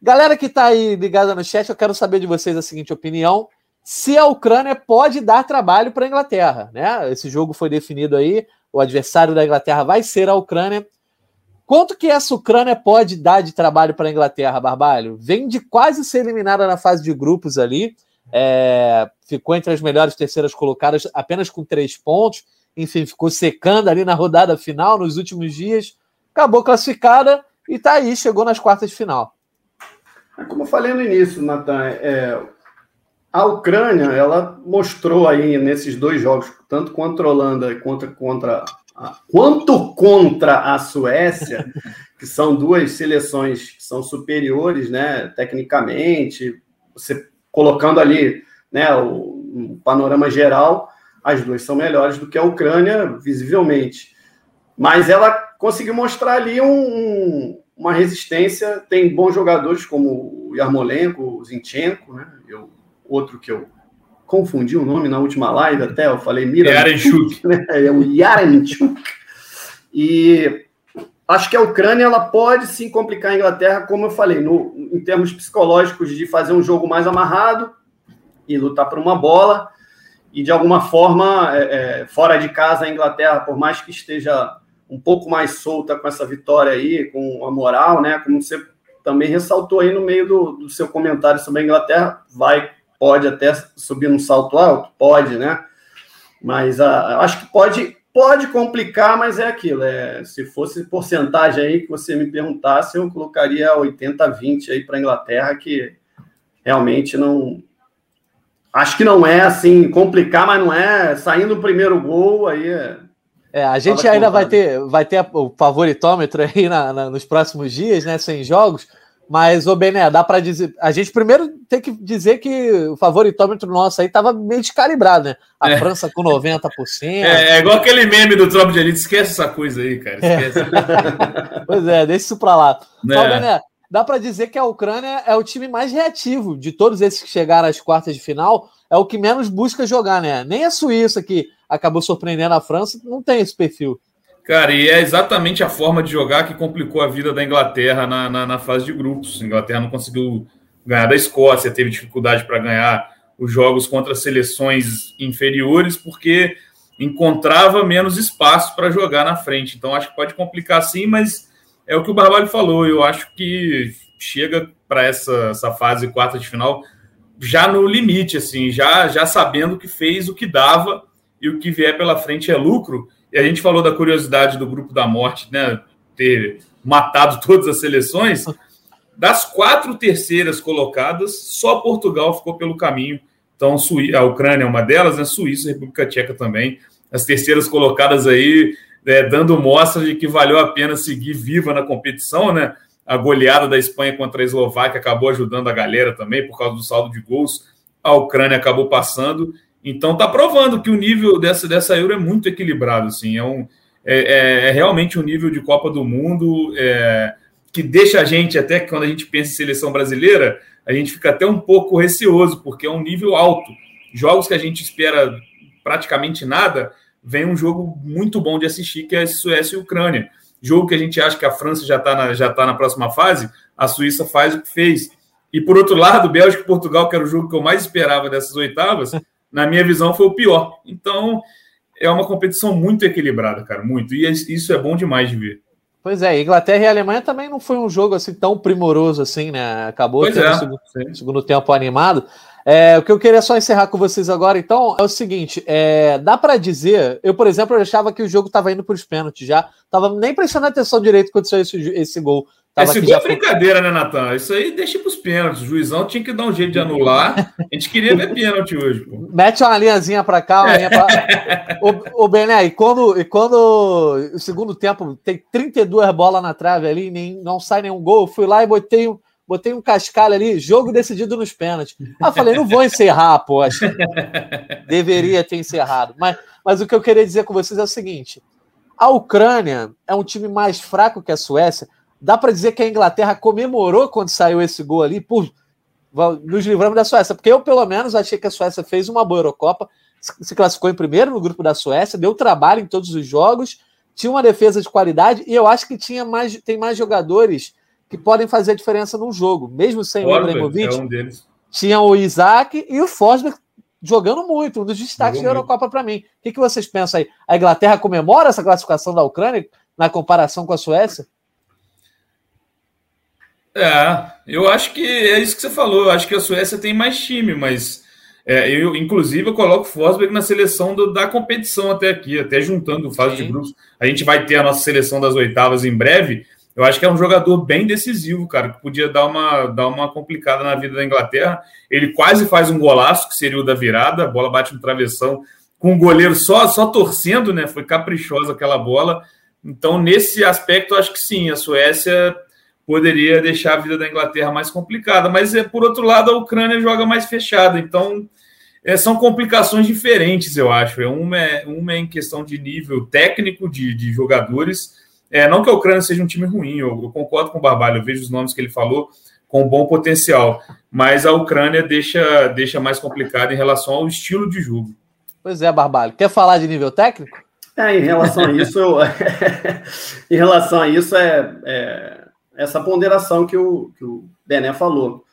Galera que está aí ligada no chat, eu quero saber de vocês a seguinte opinião: se a Ucrânia pode dar trabalho para a Inglaterra, né? Esse jogo foi definido aí, o adversário da Inglaterra vai ser a Ucrânia. Quanto que essa Ucrânia pode dar de trabalho para a Inglaterra, Barbalho? Vem de quase ser eliminada na fase de grupos ali, é, ficou entre as melhores terceiras colocadas, apenas com três pontos. Enfim, ficou secando ali na rodada final nos últimos dias, acabou classificada e está aí, chegou nas quartas de final. Como eu falei no início, Natan, é, a Ucrânia ela mostrou aí nesses dois jogos, tanto contra a Holanda contra, contra a, quanto contra a Suécia, [laughs] que são duas seleções que são superiores, né, tecnicamente, você colocando ali, né, o, o panorama geral, as duas são melhores do que a Ucrânia, visivelmente. Mas ela conseguiu mostrar ali um, uma resistência. Tem bons jogadores como o Yarmolenko, o Zinchenko, né? Eu, outro que eu confundi o nome na última live até, eu falei Mira. Yarenchuk. [laughs] Né? É o Yarenchuk. E acho que a Ucrânia ela pode sim complicar a Inglaterra, como eu falei, no, em termos psicológicos, de fazer um jogo mais amarrado e lutar por uma bola. E de alguma forma, é, é, fora de casa, a Inglaterra, por mais que esteja um pouco mais solta com essa vitória aí, com a moral, né? Como você também ressaltou aí no meio do, do seu comentário sobre a Inglaterra, vai, pode até subir num salto alto, pode, né? Mas uh, acho que pode, pode complicar, mas é aquilo. É, se fosse porcentagem aí que você me perguntasse, eu colocaria 80-20 aí para a Inglaterra, que realmente não. Acho que não é assim complicar, mas não é saindo o primeiro gol aí. É, é, a gente ainda vai ter, vai ter o favoritômetro aí na, na, nos próximos dias, né? Sem jogos. Mas, ô Bené, dá para dizer. A gente primeiro tem que dizer que o favoritômetro nosso aí estava meio descalibrado, né? A é. França com 90%. É, é igual aquele meme do Tropa de Elite. Esquece essa coisa aí, cara. Esquece. É. [laughs] pois é, deixa isso para lá. É. Então, Bené, dá para dizer que a Ucrânia é o time mais reativo de todos esses que chegaram às quartas de final. É o que menos busca jogar, né? Nem a Suíça, que acabou surpreendendo a França, não tem esse perfil. Cara, e é exatamente a forma de jogar que complicou a vida da Inglaterra na, na, na fase de grupos. A Inglaterra não conseguiu ganhar da Escócia, teve dificuldade para ganhar os jogos contra seleções inferiores, porque encontrava menos espaço para jogar na frente. Então, acho que pode complicar sim, mas é o que o Barbalho falou. Eu acho que chega para essa, essa fase quarta de final já no limite, assim, já, já sabendo que fez o que dava e o que vier pela frente é lucro. E a gente falou da curiosidade do grupo da morte, né? Ter matado [laughs] todas as seleções. Das quatro terceiras colocadas, só Portugal ficou pelo caminho. Então, a Ucrânia é uma delas, né? Suíça República Tcheca também. As terceiras colocadas aí, é, dando mostra de que valeu a pena seguir viva na competição, né? A goleada da Espanha contra a Eslováquia acabou ajudando a galera também, por causa do saldo de gols. A Ucrânia acabou passando. Então tá provando que o nível dessa, dessa Euro é muito equilibrado, assim, é, um, é, é, é realmente um nível de Copa do Mundo é, que deixa a gente, até quando a gente pensa em seleção brasileira, a gente fica até um pouco receoso, porque é um nível alto. Jogos que a gente espera praticamente nada, vem um jogo muito bom de assistir, que é Suécia e Ucrânia. Jogo que a gente acha que a França já está na, já tá na próxima fase, a Suíça faz o que fez. E por outro lado, Bélgica e Portugal, que era o jogo que eu mais esperava dessas oitavas, na minha visão, foi o pior. Então, é uma competição muito equilibrada, cara, muito. E isso é bom demais de ver. Pois é, Inglaterra e Alemanha também não foi um jogo assim tão primoroso assim, né? Acabou pois é. segundo, segundo, tempo animado. É, o que eu queria só encerrar com vocês agora, então, é o seguinte: é, dá para dizer, eu, por exemplo, eu achava que o jogo estava indo para os pênaltis já, tava nem prestando atenção direito quando saiu esse, esse gol. Tava Esse gol é brincadeira, né, Natan? Isso aí deixa para os pênaltis. O juizão tinha que dar um jeito de anular. A gente queria ver pênalti hoje. Pô. Mete uma linhazinha para cá, uma linha pra... o, o Bené, e quando, e quando o segundo tempo tem 32 bolas na trave ali, nem, não sai nenhum gol, eu fui lá e botei um, botei um cascalho ali, jogo decidido nos pênaltis. Ah, falei, não vou encerrar, poxa. Deveria ter encerrado. Mas, mas o que eu queria dizer com vocês é o seguinte: a Ucrânia é um time mais fraco que a Suécia Dá para dizer que a Inglaterra comemorou quando saiu esse gol ali, por nos livramos da Suécia, porque eu, pelo menos, achei que a Suécia fez uma boa Eurocopa, se classificou em primeiro no grupo da Suécia, deu trabalho em todos os jogos, tinha uma defesa de qualidade e eu acho que tinha mais, tem mais jogadores que podem fazer a diferença no jogo, mesmo sem o Ibrahimovic. É um deles. Tinha o Isaac e o Forsberg jogando muito, um dos destaques Jogou da Eurocopa para mim. O que, que vocês pensam aí? A Inglaterra comemora essa classificação da Ucrânia na comparação com a Suécia? É, eu acho que é isso que você falou. Eu acho que a Suécia tem mais time, mas é, eu, inclusive, eu coloco o Forsberg na seleção do, da competição até aqui, até juntando fase Sim. de grupos. A gente vai ter a nossa seleção das oitavas em breve. Eu acho que é um jogador bem decisivo, cara, que podia dar uma, dar uma complicada na vida da Inglaterra. Ele quase faz um golaço, que seria o da virada, a bola bate no travessão, com o goleiro só, só torcendo, né? Foi caprichosa aquela bola. Então, nesse aspecto, acho que sim, a Suécia poderia deixar a vida da Inglaterra mais complicada. Mas, é, por outro lado, a Ucrânia joga mais fechada. Então, é, são complicações diferentes, eu acho. É, uma, é, uma é em questão de nível técnico de, de jogadores É, não que a Ucrânia seja um time ruim, eu, eu concordo com o Barbalho, eu vejo os nomes que ele falou com bom potencial, mas a Ucrânia deixa, deixa mais complicado em relação ao estilo de jogo. Pois é, Barbalho. Quer falar de nível técnico? É, em relação a isso, eu, [laughs] em relação a isso é, é, essa ponderação que o, que o Bené falou.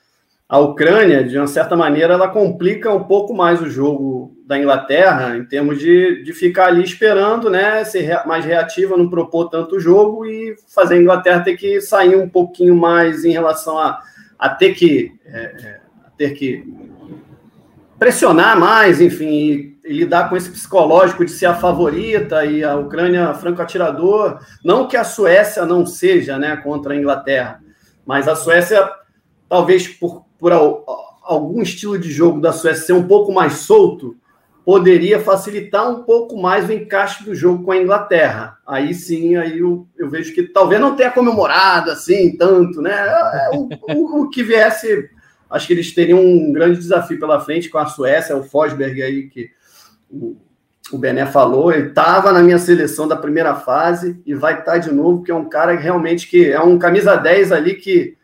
A Ucrânia, de uma certa maneira, ela complica um pouco mais o jogo da Inglaterra, em termos de, de ficar ali esperando, né, ser mais reativa, não propor tanto jogo e fazer a Inglaterra ter que sair um pouquinho mais em relação a, a ter que é, é ter que pressionar mais, enfim, e, lidar com esse psicológico de ser a favorita e a Ucrânia franco atirador, não que a Suécia não seja, né, contra a Inglaterra, mas a Suécia talvez por, por algum estilo de jogo da Suécia ser um pouco mais solto, poderia facilitar um pouco mais o encaixe do jogo com a Inglaterra. Aí sim, aí eu, eu vejo que talvez não tenha comemorado assim tanto, né? É, o, o, o, que viesse, acho que eles teriam um grande desafio pela frente com a Suécia, o Fosberg aí que o, Bené falou, ele estava na minha seleção da primeira fase e vai estar tá de novo, que é um cara realmente que é um camisa 10 ali que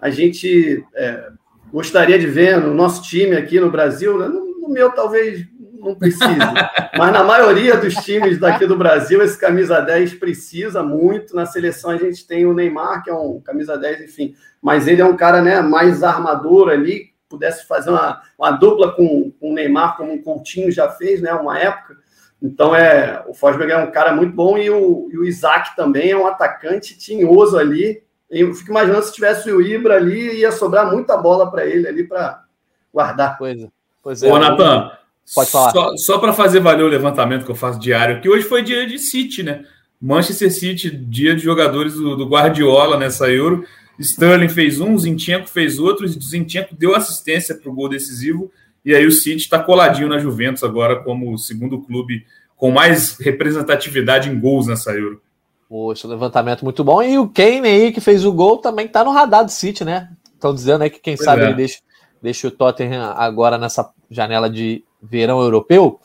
a gente é, gostaria de ver no nosso time aqui no Brasil, né? no meu talvez não precisa. Mas na maioria dos times daqui do Brasil, esse camisa 10 precisa muito. Na seleção a gente tem o Neymar, que é um camisa 10, enfim. Mas ele é um cara né, mais armador ali, pudesse fazer uma, uma dupla com, com o Neymar, como o Coutinho já fez, né? Uma época. Então é o Fosberg é um cara muito bom e o, e o Isaac também é um atacante tinhoso ali. Eu fico imaginando se tivesse o Ibra ali, ia sobrar muita bola para ele ali para guardar. Coisa. Pois é. Ô, Natan, Pode falar. Só, só para fazer valer o levantamento que eu faço diário, que hoje foi dia de City, né? Manchester City, dia de jogadores do, do Guardiola nessa Euro. Sterling fez um, Zinchenko fez outro, Zinchenko deu assistência para o gol decisivo, e aí o City está coladinho na Juventus agora como o segundo clube com mais representatividade em gols nessa Euro. Poxa, levantamento muito bom. E o Kane aí, que fez o gol, também está no radar do City, né? Estão dizendo aí que quem pois sabe é. ele deixa, deixa o Tottenham agora nessa janela de verão europeu.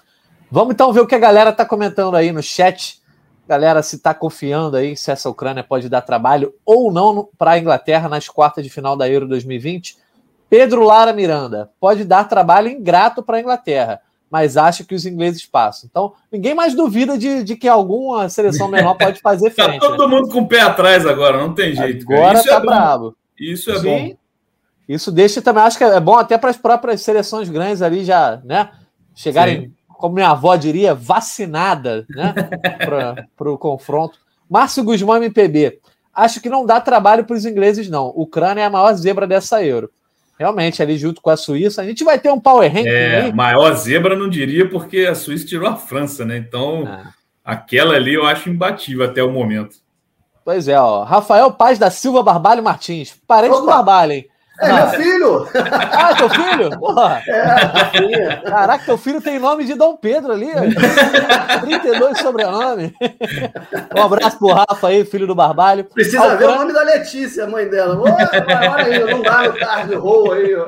Vamos então ver o que a galera está comentando aí no chat. Galera, se está confiando aí se essa Ucrânia pode dar trabalho ou não para a Inglaterra nas quartas de final da Euro 2020. Pedro Lara Miranda pode dar trabalho ingrato para a Inglaterra, mas acha que os ingleses passam. Então, ninguém mais duvida de, de que alguma seleção menor pode fazer tá frente. tá todo né? mundo com o pé atrás agora, não tem jeito. Agora Isso tá é bravo. Isso é Sim. bom. Isso deixa também, acho que é bom até para as próprias seleções grandes ali já, né? Chegarem, Sim. como minha avó diria, vacinada né, [laughs] para o confronto. Márcio Guzmão, MPB. Acho que não dá trabalho para os ingleses, não. Ucrânia é a maior zebra dessa Euro. Realmente, ali junto com a Suíça, a gente vai ter um power ranking. É, maior zebra não diria, porque a Suíça tirou a França, né? Então, ah. aquela ali eu acho imbatível até o momento. Pois é, ó. Rafael Paz da Silva Barbalho Martins. Parente Opa. do Barbalho, hein? É ah, meu filho! Ah, teu filho? Porra! É, Caraca, teu filho tem nome de Dom Pedro ali. 32 sobrenome. Um abraço pro Rafa aí, filho do Barbalho. Precisa ver o nome da Letícia, mãe dela. Olha aí, não dá no tarde roll aí. Ó.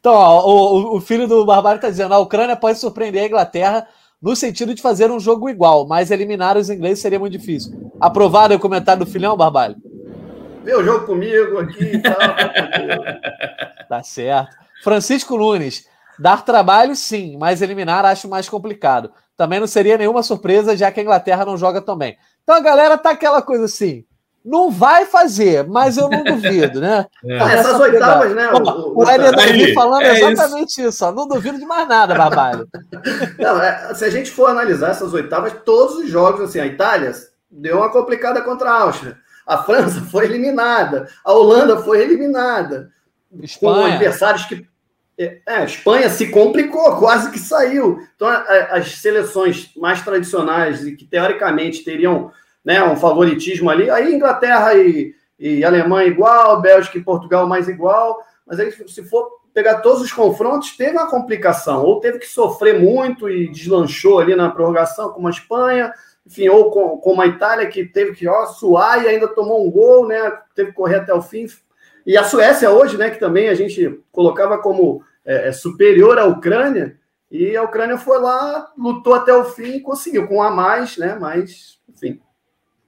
Então, ó, o, o filho do Barbalho tá dizendo: a Ucrânia pode surpreender a Inglaterra no sentido de fazer um jogo igual, mas eliminar os ingleses seria muito difícil. Aprovado o comentário do filhão, Barbalho? Vê o jogo comigo aqui e tal. [laughs] tá certo. Francisco Nunes, dar trabalho sim, mas eliminar acho mais complicado. Também não seria nenhuma surpresa, já que a Inglaterra não joga também. Então a galera tá aquela coisa assim. Não vai fazer, mas eu não duvido, né? [laughs] É. Ah, essas oitavas, né? O, o, o falando é exatamente isso. isso ó. Não duvido de mais nada, Barbalho. [laughs] Não, é, se a gente for analisar essas oitavas, todos os jogos, assim, a Itália deu uma complicada contra a Áustria. A França foi eliminada, a Holanda foi eliminada. Espanha. Com adversários que. É, a Espanha se complicou, quase que saiu. Então, a, a, as seleções mais tradicionais e que teoricamente teriam né, um favoritismo ali, aí Inglaterra e, e Alemanha igual, Bélgica e Portugal mais igual, mas aí se for pegar todos os confrontos, teve uma complicação, ou teve que sofrer muito e deslanchou ali na prorrogação, como a Espanha, enfim, ou com, com uma Itália que teve que ó, suar e ainda tomou um gol, né? Teve que correr até o fim. E a Suécia hoje, né, que também a gente colocava como é, é, superior à Ucrânia, e a Ucrânia foi lá, lutou até o fim e conseguiu, com um a mais, né? Mas, enfim.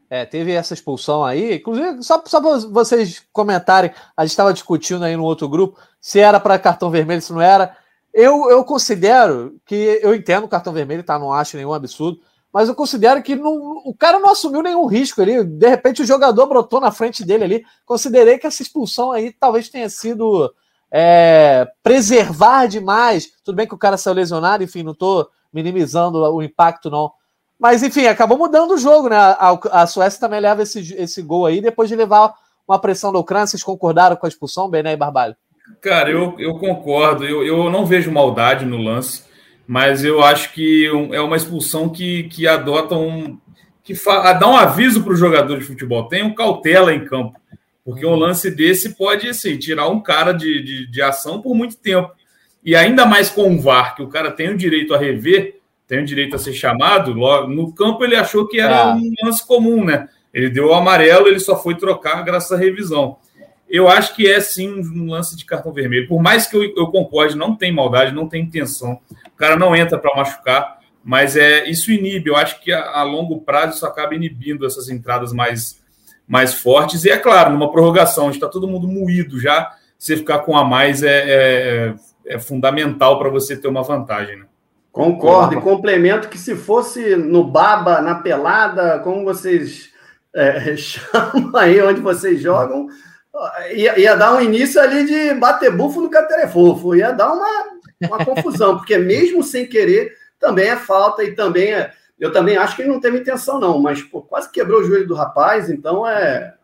É, teve essa expulsão aí, inclusive, só, só para vocês comentarem, a gente estava discutindo aí no outro grupo se era para cartão vermelho, se não era. Eu, eu considero que eu entendo o cartão vermelho, tá? Não acho nenhum absurdo, mas eu considero que não, o cara não assumiu nenhum risco ali. De repente o jogador brotou na frente dele ali. Considerei que essa expulsão aí talvez tenha sido é, preservar demais. Tudo bem que o cara saiu lesionado, enfim, não estou minimizando o impacto, não. Mas, enfim, acabou mudando o jogo, né? A, a Suécia também leva esse, esse gol aí, depois de levar uma pressão da Ucrânia. Vocês concordaram com a expulsão, Bené e Barbalho? Cara, eu, eu concordo. Eu, eu não vejo maldade no lance, mas eu acho que é uma expulsão que, que adota um. que fa, dá um aviso para o jogador de futebol. Tenham cautela em campo, porque um lance desse pode assim, tirar um cara de, de, de ação por muito tempo. E ainda mais com o VAR, que o cara tem o direito a rever, tem o direito a ser chamado. No campo ele achou que era é. um lance comum, né? Ele deu o amarelo, ele só foi trocar graças à revisão eu acho que é sim um lance de cartão vermelho. Por mais que eu, eu concorde, não tem maldade, não tem intenção. O cara não entra para machucar, mas é isso inibe. Eu acho que a, a, longo prazo isso acaba inibindo essas entradas mais, mais fortes. E é claro, numa prorrogação, está todo mundo moído já. Você ficar com a mais é, é, é fundamental para você ter uma vantagem. Né? Concordo, e complemento que se fosse no baba, na pelada, como vocês é, [laughs] chamam aí, onde vocês jogam, Ia, ia, dar um início ali de bater bufo no caterefofo, ia dar uma, uma [laughs] confusão, porque mesmo sem querer, também é falta e também é. Eu também acho que ele não teve intenção, não, mas pô, quase quebrou o joelho do rapaz, então é.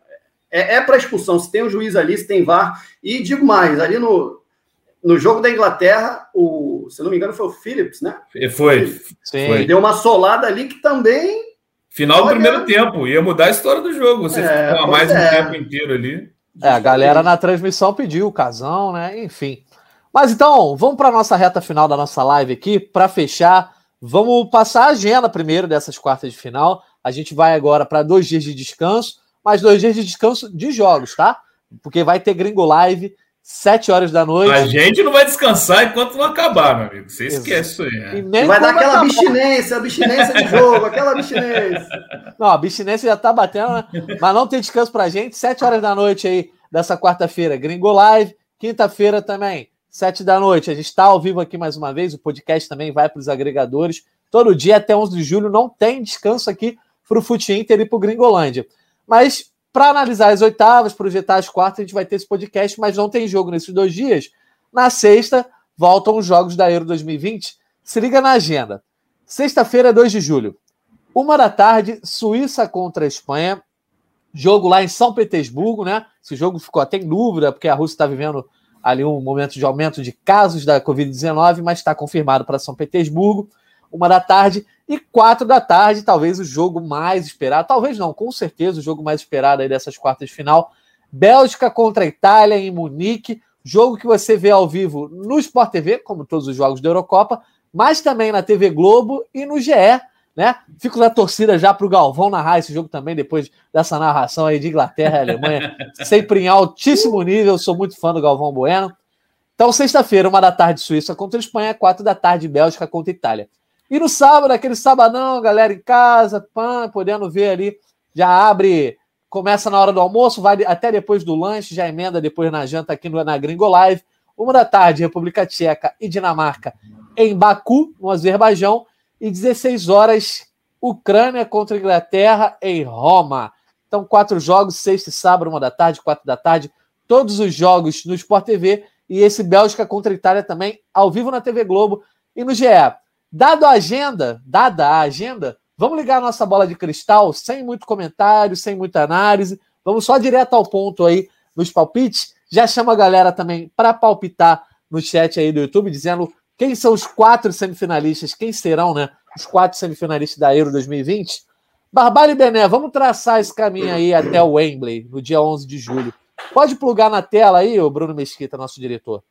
É, é para expulsão. Se tem um juiz ali, se tem VAR. E digo mais, ali no, no jogo da Inglaterra, o, se não me engano, foi o Phillips, né? Foi. Sim. Foi. Deu uma solada ali que também. Final do primeiro tempo, ia mudar a história do jogo. Você é, ficou mais é. um tempo inteiro ali. É, a galera na transmissão pediu o casão, né? Enfim. Mas então, vamos para a nossa reta final da nossa live aqui. Para fechar, vamos passar a agenda primeiro dessas quartas de final. A gente vai agora para dois dias de descanso, mas dois dias de descanso de jogos, tá? Porque vai ter Gringo Live Sete horas da noite. A gente não vai descansar enquanto não acabar, meu amigo. Você esquece isso aí. Né? Vai dar aquela acabar. abstinência, abstinência de jogo, aquela abstinência. [laughs] Não, a abstinência já tá batendo, né? Mas não tem descanso pra gente. Sete horas da noite aí, dessa quarta-feira, Gringo Live. Quinta-feira também, sete da noite. A gente está ao vivo aqui mais uma vez. O podcast também vai para os agregadores. Todo dia até 11 de julho não tem descanso aqui para o Fute Inter e para o Gringolândia. Mas para analisar as oitavas, projetar as quartas, a gente vai ter esse podcast, mas não tem jogo nesses dois dias. Na sexta, voltam os jogos da Euro 2020. Se liga na agenda. Sexta-feira, 2 de julho. Uma da tarde, Suíça contra a Espanha. Jogo lá em São Petersburgo, né? Esse jogo ficou até em dúvida, porque a Rússia está vivendo ali um momento de aumento de casos da Covid-19, mas está confirmado para São Petersburgo. Uma da tarde. E quatro da tarde, talvez o jogo mais esperado, talvez não, com certeza o jogo mais esperado aí dessas quartas de final. Bélgica contra a Itália em Munique, jogo que você vê ao vivo no Sport TV, como todos os jogos da Eurocopa, mas também na TV Globo e no GE, né? Fico na torcida já para o Galvão narrar esse jogo também, depois dessa narração aí de Inglaterra e Alemanha, [laughs] sempre em altíssimo nível, sou muito fã do Galvão Bueno. Então, sexta-feira, uma da tarde, Suíça contra a Espanha, quatro da tarde, Bélgica contra Itália. E no sábado, aquele sabadão, galera em casa, pã, podendo ver ali, já abre, começa na hora do almoço, vai até depois do lanche, já emenda depois na janta aqui no, na Gringo Live. Uma da tarde, República Tcheca e Dinamarca em Baku, no Azerbaijão. E 16 horas, Ucrânia contra Inglaterra em Roma. Então, quatro jogos, sexta e sábado, uma da tarde, quatro da tarde. Todos os jogos no Sport TV. E esse Bélgica contra Itália também, ao vivo na TV Globo e no GE. Dado a agenda, dada a agenda, vamos ligar a nossa bola de cristal, sem muito comentário, sem muita análise. Vamos só direto ao ponto aí nos palpites. Já chama a galera também para palpitar no chat aí do YouTube, dizendo quem são os quatro semifinalistas, quem serão, né? Os quatro semifinalistas da Euro 2020. Barbalho e Bené, vamos traçar esse caminho aí até o Wembley, no dia 11 de julho. Pode plugar na tela aí, o Bruno Mesquita, nosso diretor.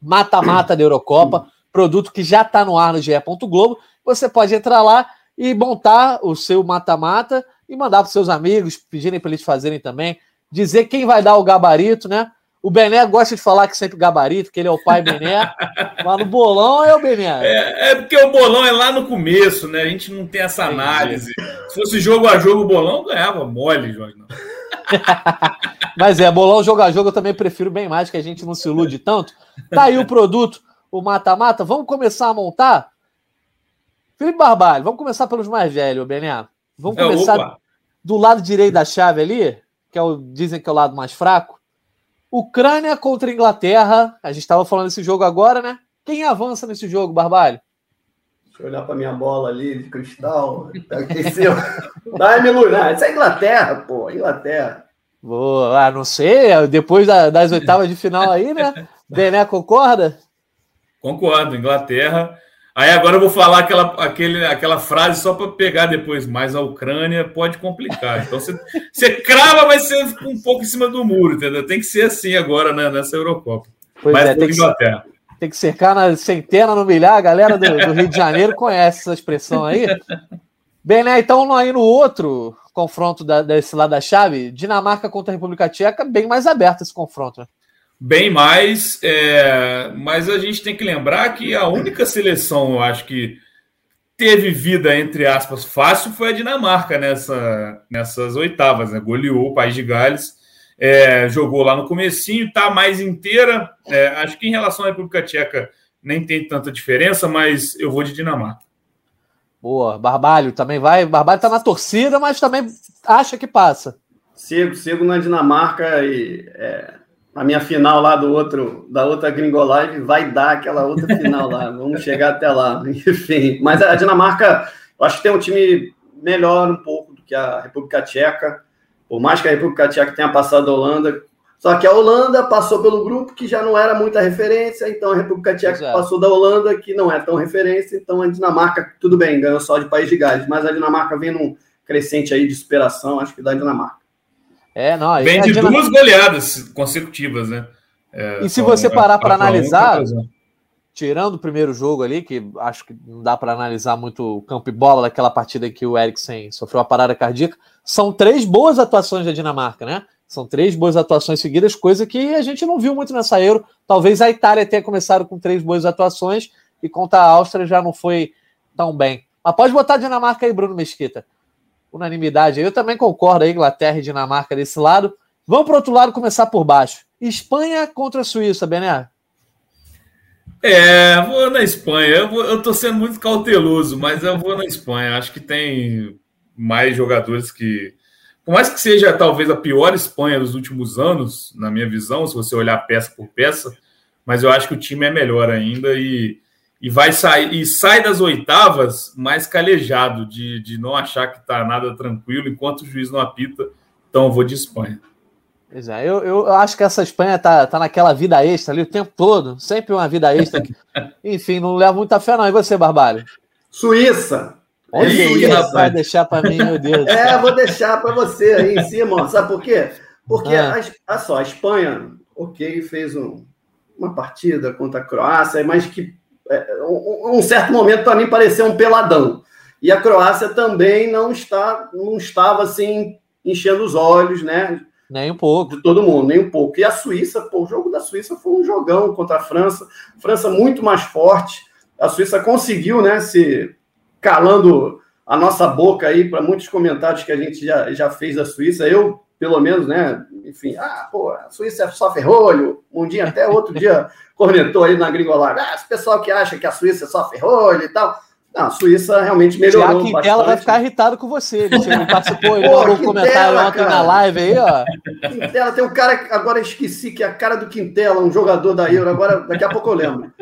Mata-mata da Eurocopa produto que já está no ar no GE. Globo. Você pode entrar lá e montar o seu mata-mata e mandar para seus amigos, pedirem para eles fazerem também, dizer quem vai dar o gabarito, né? O Bené gosta de falar que sempre gabarito, que ele é o pai Bené. [laughs] mas no bolão é o Bené. É, é, porque o bolão é lá no começo, né? A gente não tem essa análise. Se fosse jogo a jogo, o bolão ganhava mole, Jorge. [laughs] mas é, bolão jogo a jogo eu também prefiro bem mais, que a gente não se ilude tanto. Tá aí o produto, o mata-mata. Vamos começar a montar? Felipe Barbalho, vamos começar pelos mais velhos, Bené. Vamos é, começar é, do lado direito da chave ali, que é o, dizem que é o lado mais fraco. Ucrânia contra Inglaterra. A gente estava falando desse jogo agora, né? Quem avança nesse jogo, Barbalho? Deixa eu olhar para minha bola ali de cristal. Aqueceu. [laughs] Dá-me luz. Isso é Inglaterra, pô. Inglaterra. Boa, ah, não sei. Depois da, das oitavas de final aí, né? [laughs] Bené concorda? Concordo. Inglaterra Aí agora eu vou falar aquela, aquele, aquela frase só para pegar depois, mas a Ucrânia pode complicar. Então você, [laughs] você crava, vai ser um pouco em cima do muro, entendeu? Tem que ser assim agora né, nessa Eurocopa. Pois mas é, tem que, tem que cercar na centena, no milhar. A galera do, do, Rio de Janeiro conhece essa expressão aí. Bem, né? Então aí no outro confronto da, desse lado da chave, Dinamarca contra a República Tcheca, bem mais aberto esse confronto, né? Bem mais, é, mas a gente tem que lembrar que a única seleção, eu acho que teve vida, entre aspas, fácil foi a Dinamarca nessa, nessas oitavas, né? Goleou o País de Gales, é, jogou lá no comecinho, tá mais inteira. É, acho que em relação à República Tcheca nem tem tanta diferença, mas eu vou de Dinamarca. Boa, Barbalho também vai. Barbalho tá na torcida, mas também acha que passa. Sigo, sigo na Dinamarca e é, a minha final lá do outro, da outra Gringo Live vai dar aquela outra final lá. [laughs] Vamos chegar até lá. Enfim, mas a Dinamarca, eu acho que tem um time melhor um pouco do que a República Tcheca. Por mais que a República Tcheca tenha passado a Holanda, só que a Holanda passou pelo grupo que já não era muita referência, então a República Tcheca Exato. passou da Holanda, que não é tão referência, então a Dinamarca, tudo bem, ganhou só de País de Gales, mas a Dinamarca vem num crescente aí de superação, acho que da Dinamarca. É, não. Vem de duas goleadas consecutivas, né? É, e se você parar para analisar, tirando o primeiro jogo ali, que acho que não dá para analisar muito o campo e bola daquela partida que o Eriksen sofreu a parada cardíaca, são três boas atuações da Dinamarca, né? São três boas atuações seguidas, coisa que a gente não viu muito nessa Euro. Talvez a Itália tenha começado com três boas atuações e contra a Áustria já não foi tão bem. Mas pode botar a Dinamarca aí, Bruno Mesquita unanimidade. Eu também concordo aí, Inglaterra e Dinamarca desse lado. Vamos para o outro lado começar por baixo. Espanha contra a Suíça, Bené. É, vou na Espanha. Eu, vou, eu tô sendo muito cauteloso, mas eu vou na Espanha. Acho que tem mais jogadores que. Por mais que seja talvez a pior Espanha dos últimos anos, na minha visão, se você olhar peça por peça, mas eu acho que o time é melhor ainda e e vai sair e sai das oitavas mais calejado de, de não achar que está nada tranquilo enquanto o juiz não apita. Então eu vou de Espanha. Pois é, eu, eu acho que essa Espanha tá, tá naquela vida extra ali o tempo todo, sempre uma vida extra. [laughs] Enfim, não leva muita fé, não. E você, Barbalho? Suíça. Olha isso, vai deixar para mim, meu Deus. É, vou deixar para você aí em cima, sabe por quê? Porque, ah. a, a só, a Espanha, ok, fez um, uma partida contra a Croácia, mas que é, um, um certo momento para mim pareceu um peladão. E a Croácia também não está, não estava assim enchendo os olhos, né? Nem um pouco. De todo mundo, nem um pouco. E a Suíça, pô, o jogo da Suíça foi um jogão contra a França. França muito mais forte. A Suíça conseguiu, né, se calando a nossa boca aí para muitos comentários que a gente já, já fez da Suíça. Eu, pelo menos, né, enfim, ah, pô, a Suíça é só ferrolho. Um dia, até outro dia, [laughs] cornetou aí na Gringolada. Ah, esse pessoal que acha que a Suíça é só ferrolho e tal. Não, a Suíça realmente melhorou. Já Quintela vai ficar irritado com você. Ele [laughs] participou, ele mandou um comentário ontem na live aí, ó. Quintela, tem um cara, agora esqueci, que é a cara do Quintela, um jogador da Euro, agora daqui a pouco eu lembro.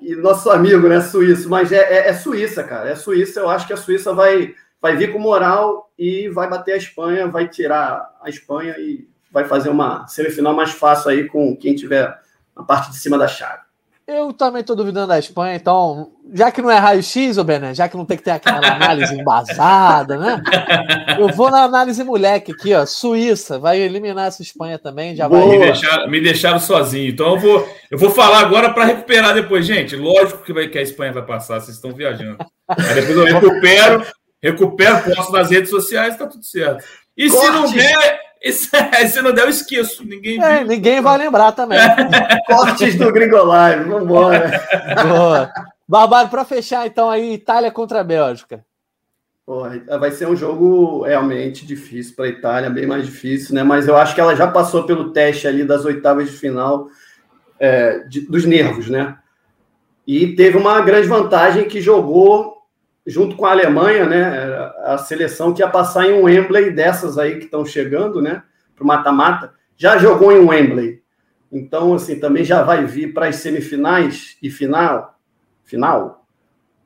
E nosso amigo, né, suíço, mas é, é, é Suíça, cara, é Suíça, eu acho que a Suíça vai, vai vir com moral e vai bater a Espanha, vai tirar a Espanha e vai fazer uma semifinal mais fácil aí com quem tiver na parte de cima da chave. Eu também estou duvidando da Espanha, então, já que não é raio-x, ô Bené, já que não tem que ter aquela análise [laughs] embasada, né? Eu vou na análise moleque aqui, ó. Suíça, vai eliminar essa Espanha também, já vai. Me deixaram, me deixaram sozinho, então eu vou, eu vou falar agora para recuperar depois. Gente, lógico que, vai, que a Espanha vai passar, vocês estão viajando. Aí depois eu recupero, recupero, posto nas redes sociais, tá tudo certo. E se não der, [laughs] se não der, eu esqueço. Ninguém, é, ninguém vai lembrar também. [laughs] Cortes do Gringo Live, vambora. Boa. Barbário, para fechar, então, aí, Itália contra a Bélgica. vai ser um jogo realmente difícil para a Itália, bem mais difícil, né? Mas eu acho que ela já passou pelo teste ali das oitavas de final é, de, dos nervos, né? E teve uma grande vantagem que jogou junto com a Alemanha, né? A seleção que ia passar em um Wembley dessas aí que estão chegando, né? Para o mata-mata, já jogou em um Wembley. Então, assim, também já vai vir para as semifinais e final, final,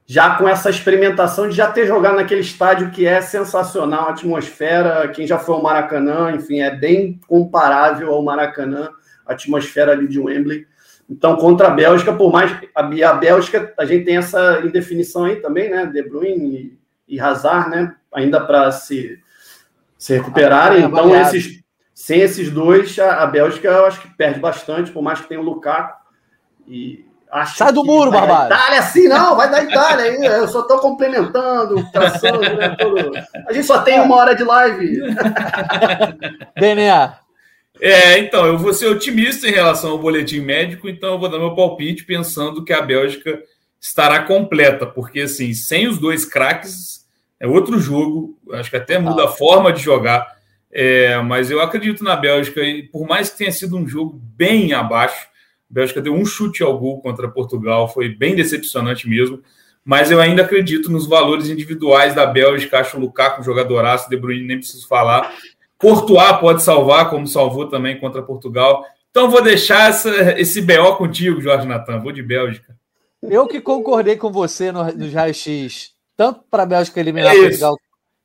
já com essa experimentação de já ter jogado naquele estádio que é sensacional, a atmosfera, quem já foi ao Maracanã, enfim, é bem comparável ao Maracanã, a atmosfera ali de Wembley. Então, contra a Bélgica, por mais. A, a Bélgica, a gente tem essa indefinição aí também, né? De Bruyne e, e Hazard, né? Ainda para se, se recuperarem. então, esses, sem esses dois, a, a, Bélgica eu acho que perde bastante, por mais que tenha o Lukaku. E acho Sai do muro, Barbado. Itália, sim, não, vai da Itália. Aí, eu só estou complementando, traçando, né? Todo... A gente só tem uma hora de live. [laughs] DNA. É, então, eu vou ser otimista em relação ao boletim médico, então eu vou dar meu palpite pensando que a Bélgica estará completa, porque assim, sem os dois craques é outro jogo, acho que até muda a forma de jogar, é, mas eu acredito na Bélgica, e por mais que tenha sido um jogo bem abaixo, a Bélgica deu um chute ao gol contra Portugal, foi bem decepcionante mesmo, mas eu ainda acredito nos valores individuais da Bélgica, acho o Lukaku um jogadoraço, De Bruyne nem preciso falar, Courtois pode salvar, como salvou também contra Portugal. Então vou deixar essa, esse BO contigo, Jorge Natan. Vou de Bélgica. Eu que concordei com você no, no raio-x, tanto para a Bélgica eliminar é Portugal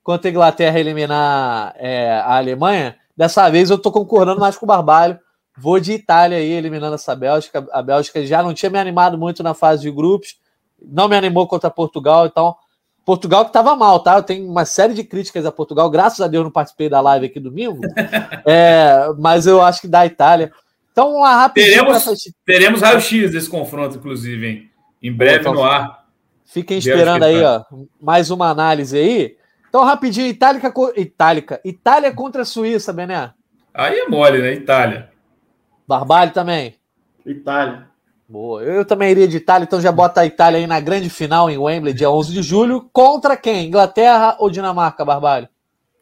quanto a Inglaterra eliminar é, a Alemanha, dessa vez eu estou concordando mais com o Barbalho. Vou de Itália aí, eliminando essa Bélgica. A Bélgica já não tinha me animado muito na fase de grupos, não me animou contra Portugal, então Portugal que estava mal, tá? Eu tenho uma série de críticas a Portugal, graças a Deus não participei da live aqui domingo, [laughs] é, mas eu acho que da Itália. Então, uma rapidinha. Teremos, teremos raio-x desse confronto, inclusive, hein? em breve então, no ar. Fiquem esperando aí, ó, mais uma análise aí. Então, rapidinho, Itálica, Itálica, Itália contra a Suíça, Bené. Aí é mole, né? Itália. Barbalho também. Itália. Boa. Eu também iria de Itália, então já bota a Itália aí na grande final em Wembley, dia 11 de julho. Contra quem? Inglaterra ou Dinamarca, Barbalho?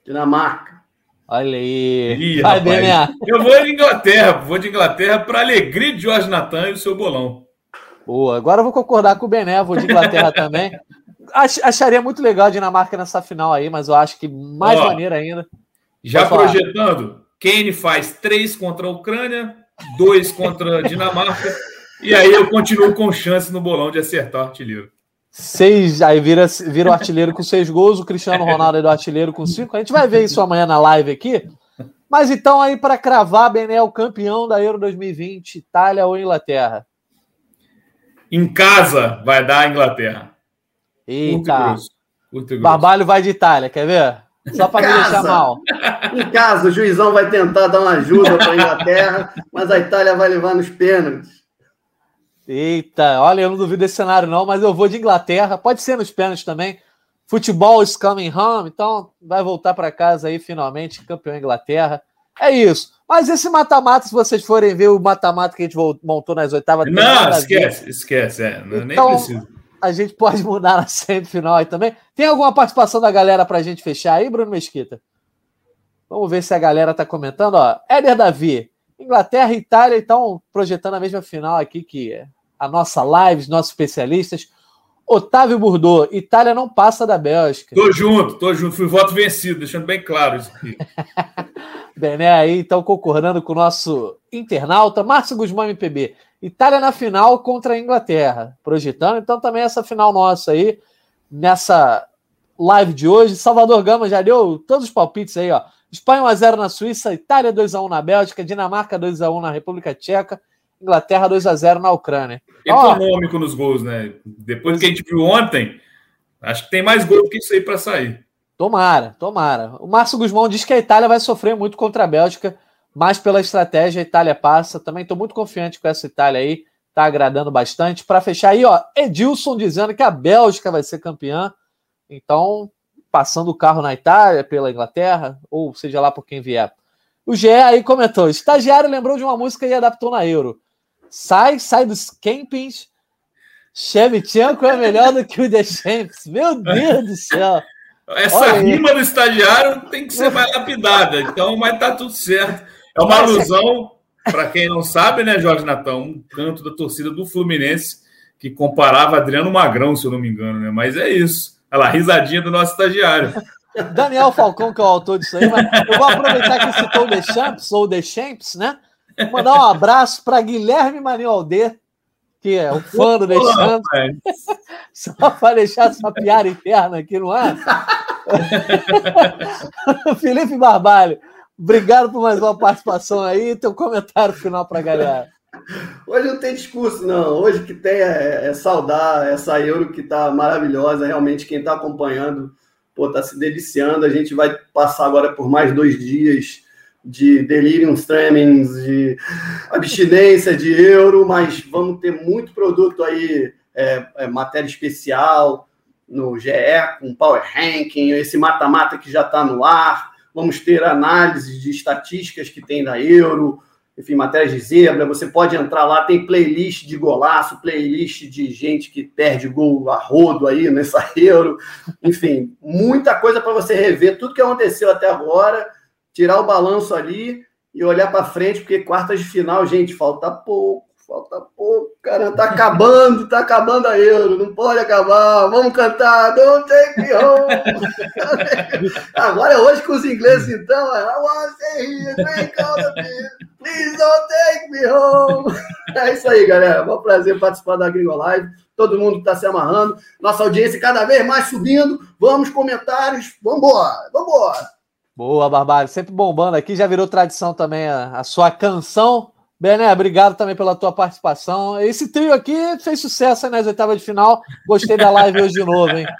Dinamarca. Olha aí. Ih, Vai, rapaz, eu vou de Inglaterra, vou de Inglaterra para alegria de Jorge Natan e o seu bolão. Boa. Agora eu vou concordar com o Bené, vou de Inglaterra [laughs] também. Ach, acharia muito legal a Dinamarca nessa final aí, mas eu acho que mais Ó, maneira ainda. Já projetando, Kane faz três contra a Ucrânia, dois contra a Dinamarca. E aí eu continuo com chance no bolão de acertar o artilheiro. Seis, aí vira, vira o artilheiro com seis gols, o Cristiano Ronaldo é do artilheiro com cinco. A gente vai ver isso amanhã na live aqui. Mas então, aí, para cravar, Benel, campeão da Euro 2020, Itália ou Inglaterra? Em casa vai dar a Inglaterra. Eita. Barbalho vai de Itália, quer ver? Só para me deixar mal. Em casa, o juizão vai tentar dar uma ajuda para a Inglaterra, mas a Itália vai levar nos pênaltis. Eita, olha, eu não duvido desse cenário, não, mas eu vou de Inglaterra. Pode ser nos pênaltis também. Futebol is coming home, então vai voltar para casa aí finalmente, campeão Inglaterra. É isso. Mas esse mata-mata, se vocês forem ver o mata-mata que a gente montou nas oitavas. Não, esquece, esquece. É, então, nem preciso. A gente pode [laughs] mudar na semifinal aí também. Tem alguma participação da galera para a gente fechar aí, Bruno Mesquita? Vamos ver se a galera está comentando. Ó, Éder Davi, Inglaterra e Itália estão projetando a mesma final aqui que a nossa live, os nossos especialistas. Otávio Burdô, Itália não passa da Bélgica. Tô junto, tô junto. Fui voto vencido, deixando bem claro isso aqui. [laughs] Bené aí, então concordando com o nosso internauta, Márcio Guzmão MPB. Itália na final contra a Inglaterra. Projetando, então, também essa final nossa aí, nessa live de hoje. Salvador Gama já deu todos os palpites aí, ó. Espanha 1x0 na Suíça, Itália 2x1 na Bélgica, Dinamarca 2x1 na República Tcheca, Inglaterra 2x0 na Ucrânia. Econômico nos gols, né? Depois que a gente viu ontem, acho que tem mais gol do que isso aí para sair. Tomara, tomara. O Márcio Guzmão diz que a Itália vai sofrer muito contra a Bélgica, mas pela estratégia a Itália passa. Também estou muito confiante com essa Itália aí, tá agradando bastante. Para fechar aí, ó, Edilson dizendo que a Bélgica vai ser campeã. Então, passando o carro na Itália, pela Inglaterra, ou seja lá por quem vier. O GE aí comentou: estagiário lembrou de uma música e adaptou na Euro. Sai, sai dos campings. Shevchenko é melhor do que o The Champs. Meu Deus do céu. Essa Olha rima aí. do estagiário tem que ser mais lapidada, então, mas tá tudo certo. É uma alusão, para quem não sabe, né, Jorge Natão? Um canto da torcida do Fluminense que comparava Adriano Magrão, se eu não me engano, né? Mas é isso. Olha lá, risadinha do nosso estagiário. Daniel Falcão, que é o autor disso aí, mas eu vou aproveitar que citou o The Champs, ou The Champs, né? Vou mandar um abraço para Guilherme Maniolde, que é o fã do The Champs. [laughs] Só para deixar essa piada interna aqui no ar. [laughs] Felipe Barbalho, obrigado por mais uma participação aí. Teu comentário final para a galera. Hoje não tem discurso, não. Hoje que tem é, é saudar essa Euro que está maravilhosa. Realmente, quem está acompanhando pô, tá se deliciando. A gente vai passar agora por mais dois dias de delirium tremens, de abstinência de euro, mas vamos ter muito produto aí, é, é, matéria especial no GE, com Power Ranking, esse mata-mata que já está no ar. Vamos ter análise de estatísticas que tem da euro, enfim, matérias de zebra, você pode entrar lá, tem playlist de golaço, playlist de gente que perde gol a rodo aí [laughs] nessa Euro, enfim, muita coisa para você rever, tudo que aconteceu até agora, tirar o balanço ali e olhar para frente, porque quartas de final, gente, falta pouco, falta pouco, cara, tá acabando, tá acabando a Euro, não pode acabar, vamos cantar, don't take me home. [laughs] Agora, hoje com os ingleses, então, I want to stay here, drink all the beer. Please don't take me home. [laughs] É isso aí, galera. É um prazer participar da Gringo Live. Todo mundo está se amarrando. Nossa audiência cada vez mais subindo. Vamos, comentários. Vambora, vambora. Boa, Barbário. Sempre bombando aqui. Já virou tradição também a, a sua canção. Bené, obrigado também pela tua participação. Esse trio aqui fez sucesso nas oitavas de final. Gostei da live hoje de novo, hein? [laughs]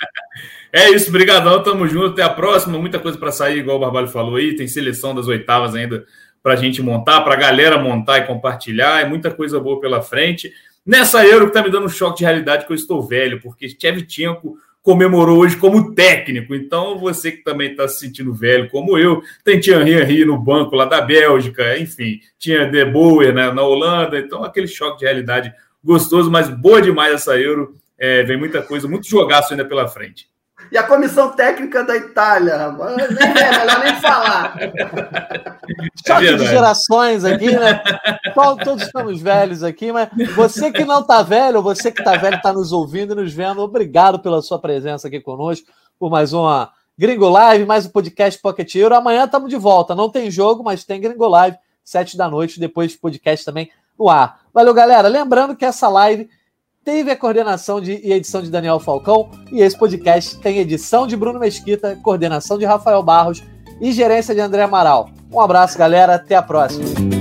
É isso, brigadão, tamo junto, até a próxima. Muita coisa para sair, igual o Barbalho falou aí. Tem seleção das oitavas ainda para a gente montar, para a galera montar e compartilhar. É muita coisa boa pela frente. Nessa Euro que está me dando um choque de realidade que eu estou velho, porque Shevchenko comemorou hoje como técnico. Então, você que também está se sentindo velho, como eu, tem Thierry Henry no banco lá da Bélgica, enfim, tinha De Boer né, na Holanda. Então, aquele choque de realidade gostoso, mas boa demais essa Euro. É, vem muita coisa, muito jogaço ainda pela frente. E a comissão técnica da Itália, rapaz. Nem é melhor nem falar. Choque é de gerações aqui, né? Todos estamos velhos aqui, mas você que não está velho, você que está velho, está nos ouvindo e nos vendo, obrigado pela sua presença aqui conosco, por mais uma Gringo Live, mais um podcast Pocket Euro. Amanhã estamos de volta. Não tem jogo, mas tem Gringo Live, sete da noite, depois podcast também no ar. Valeu, galera. Lembrando que essa live teve a coordenação de, e edição de Daniel Falcão, e esse podcast tem edição de Bruno Mesquita, coordenação de Rafael Barros e gerência de André Amaral. Um abraço, galera, até a próxima.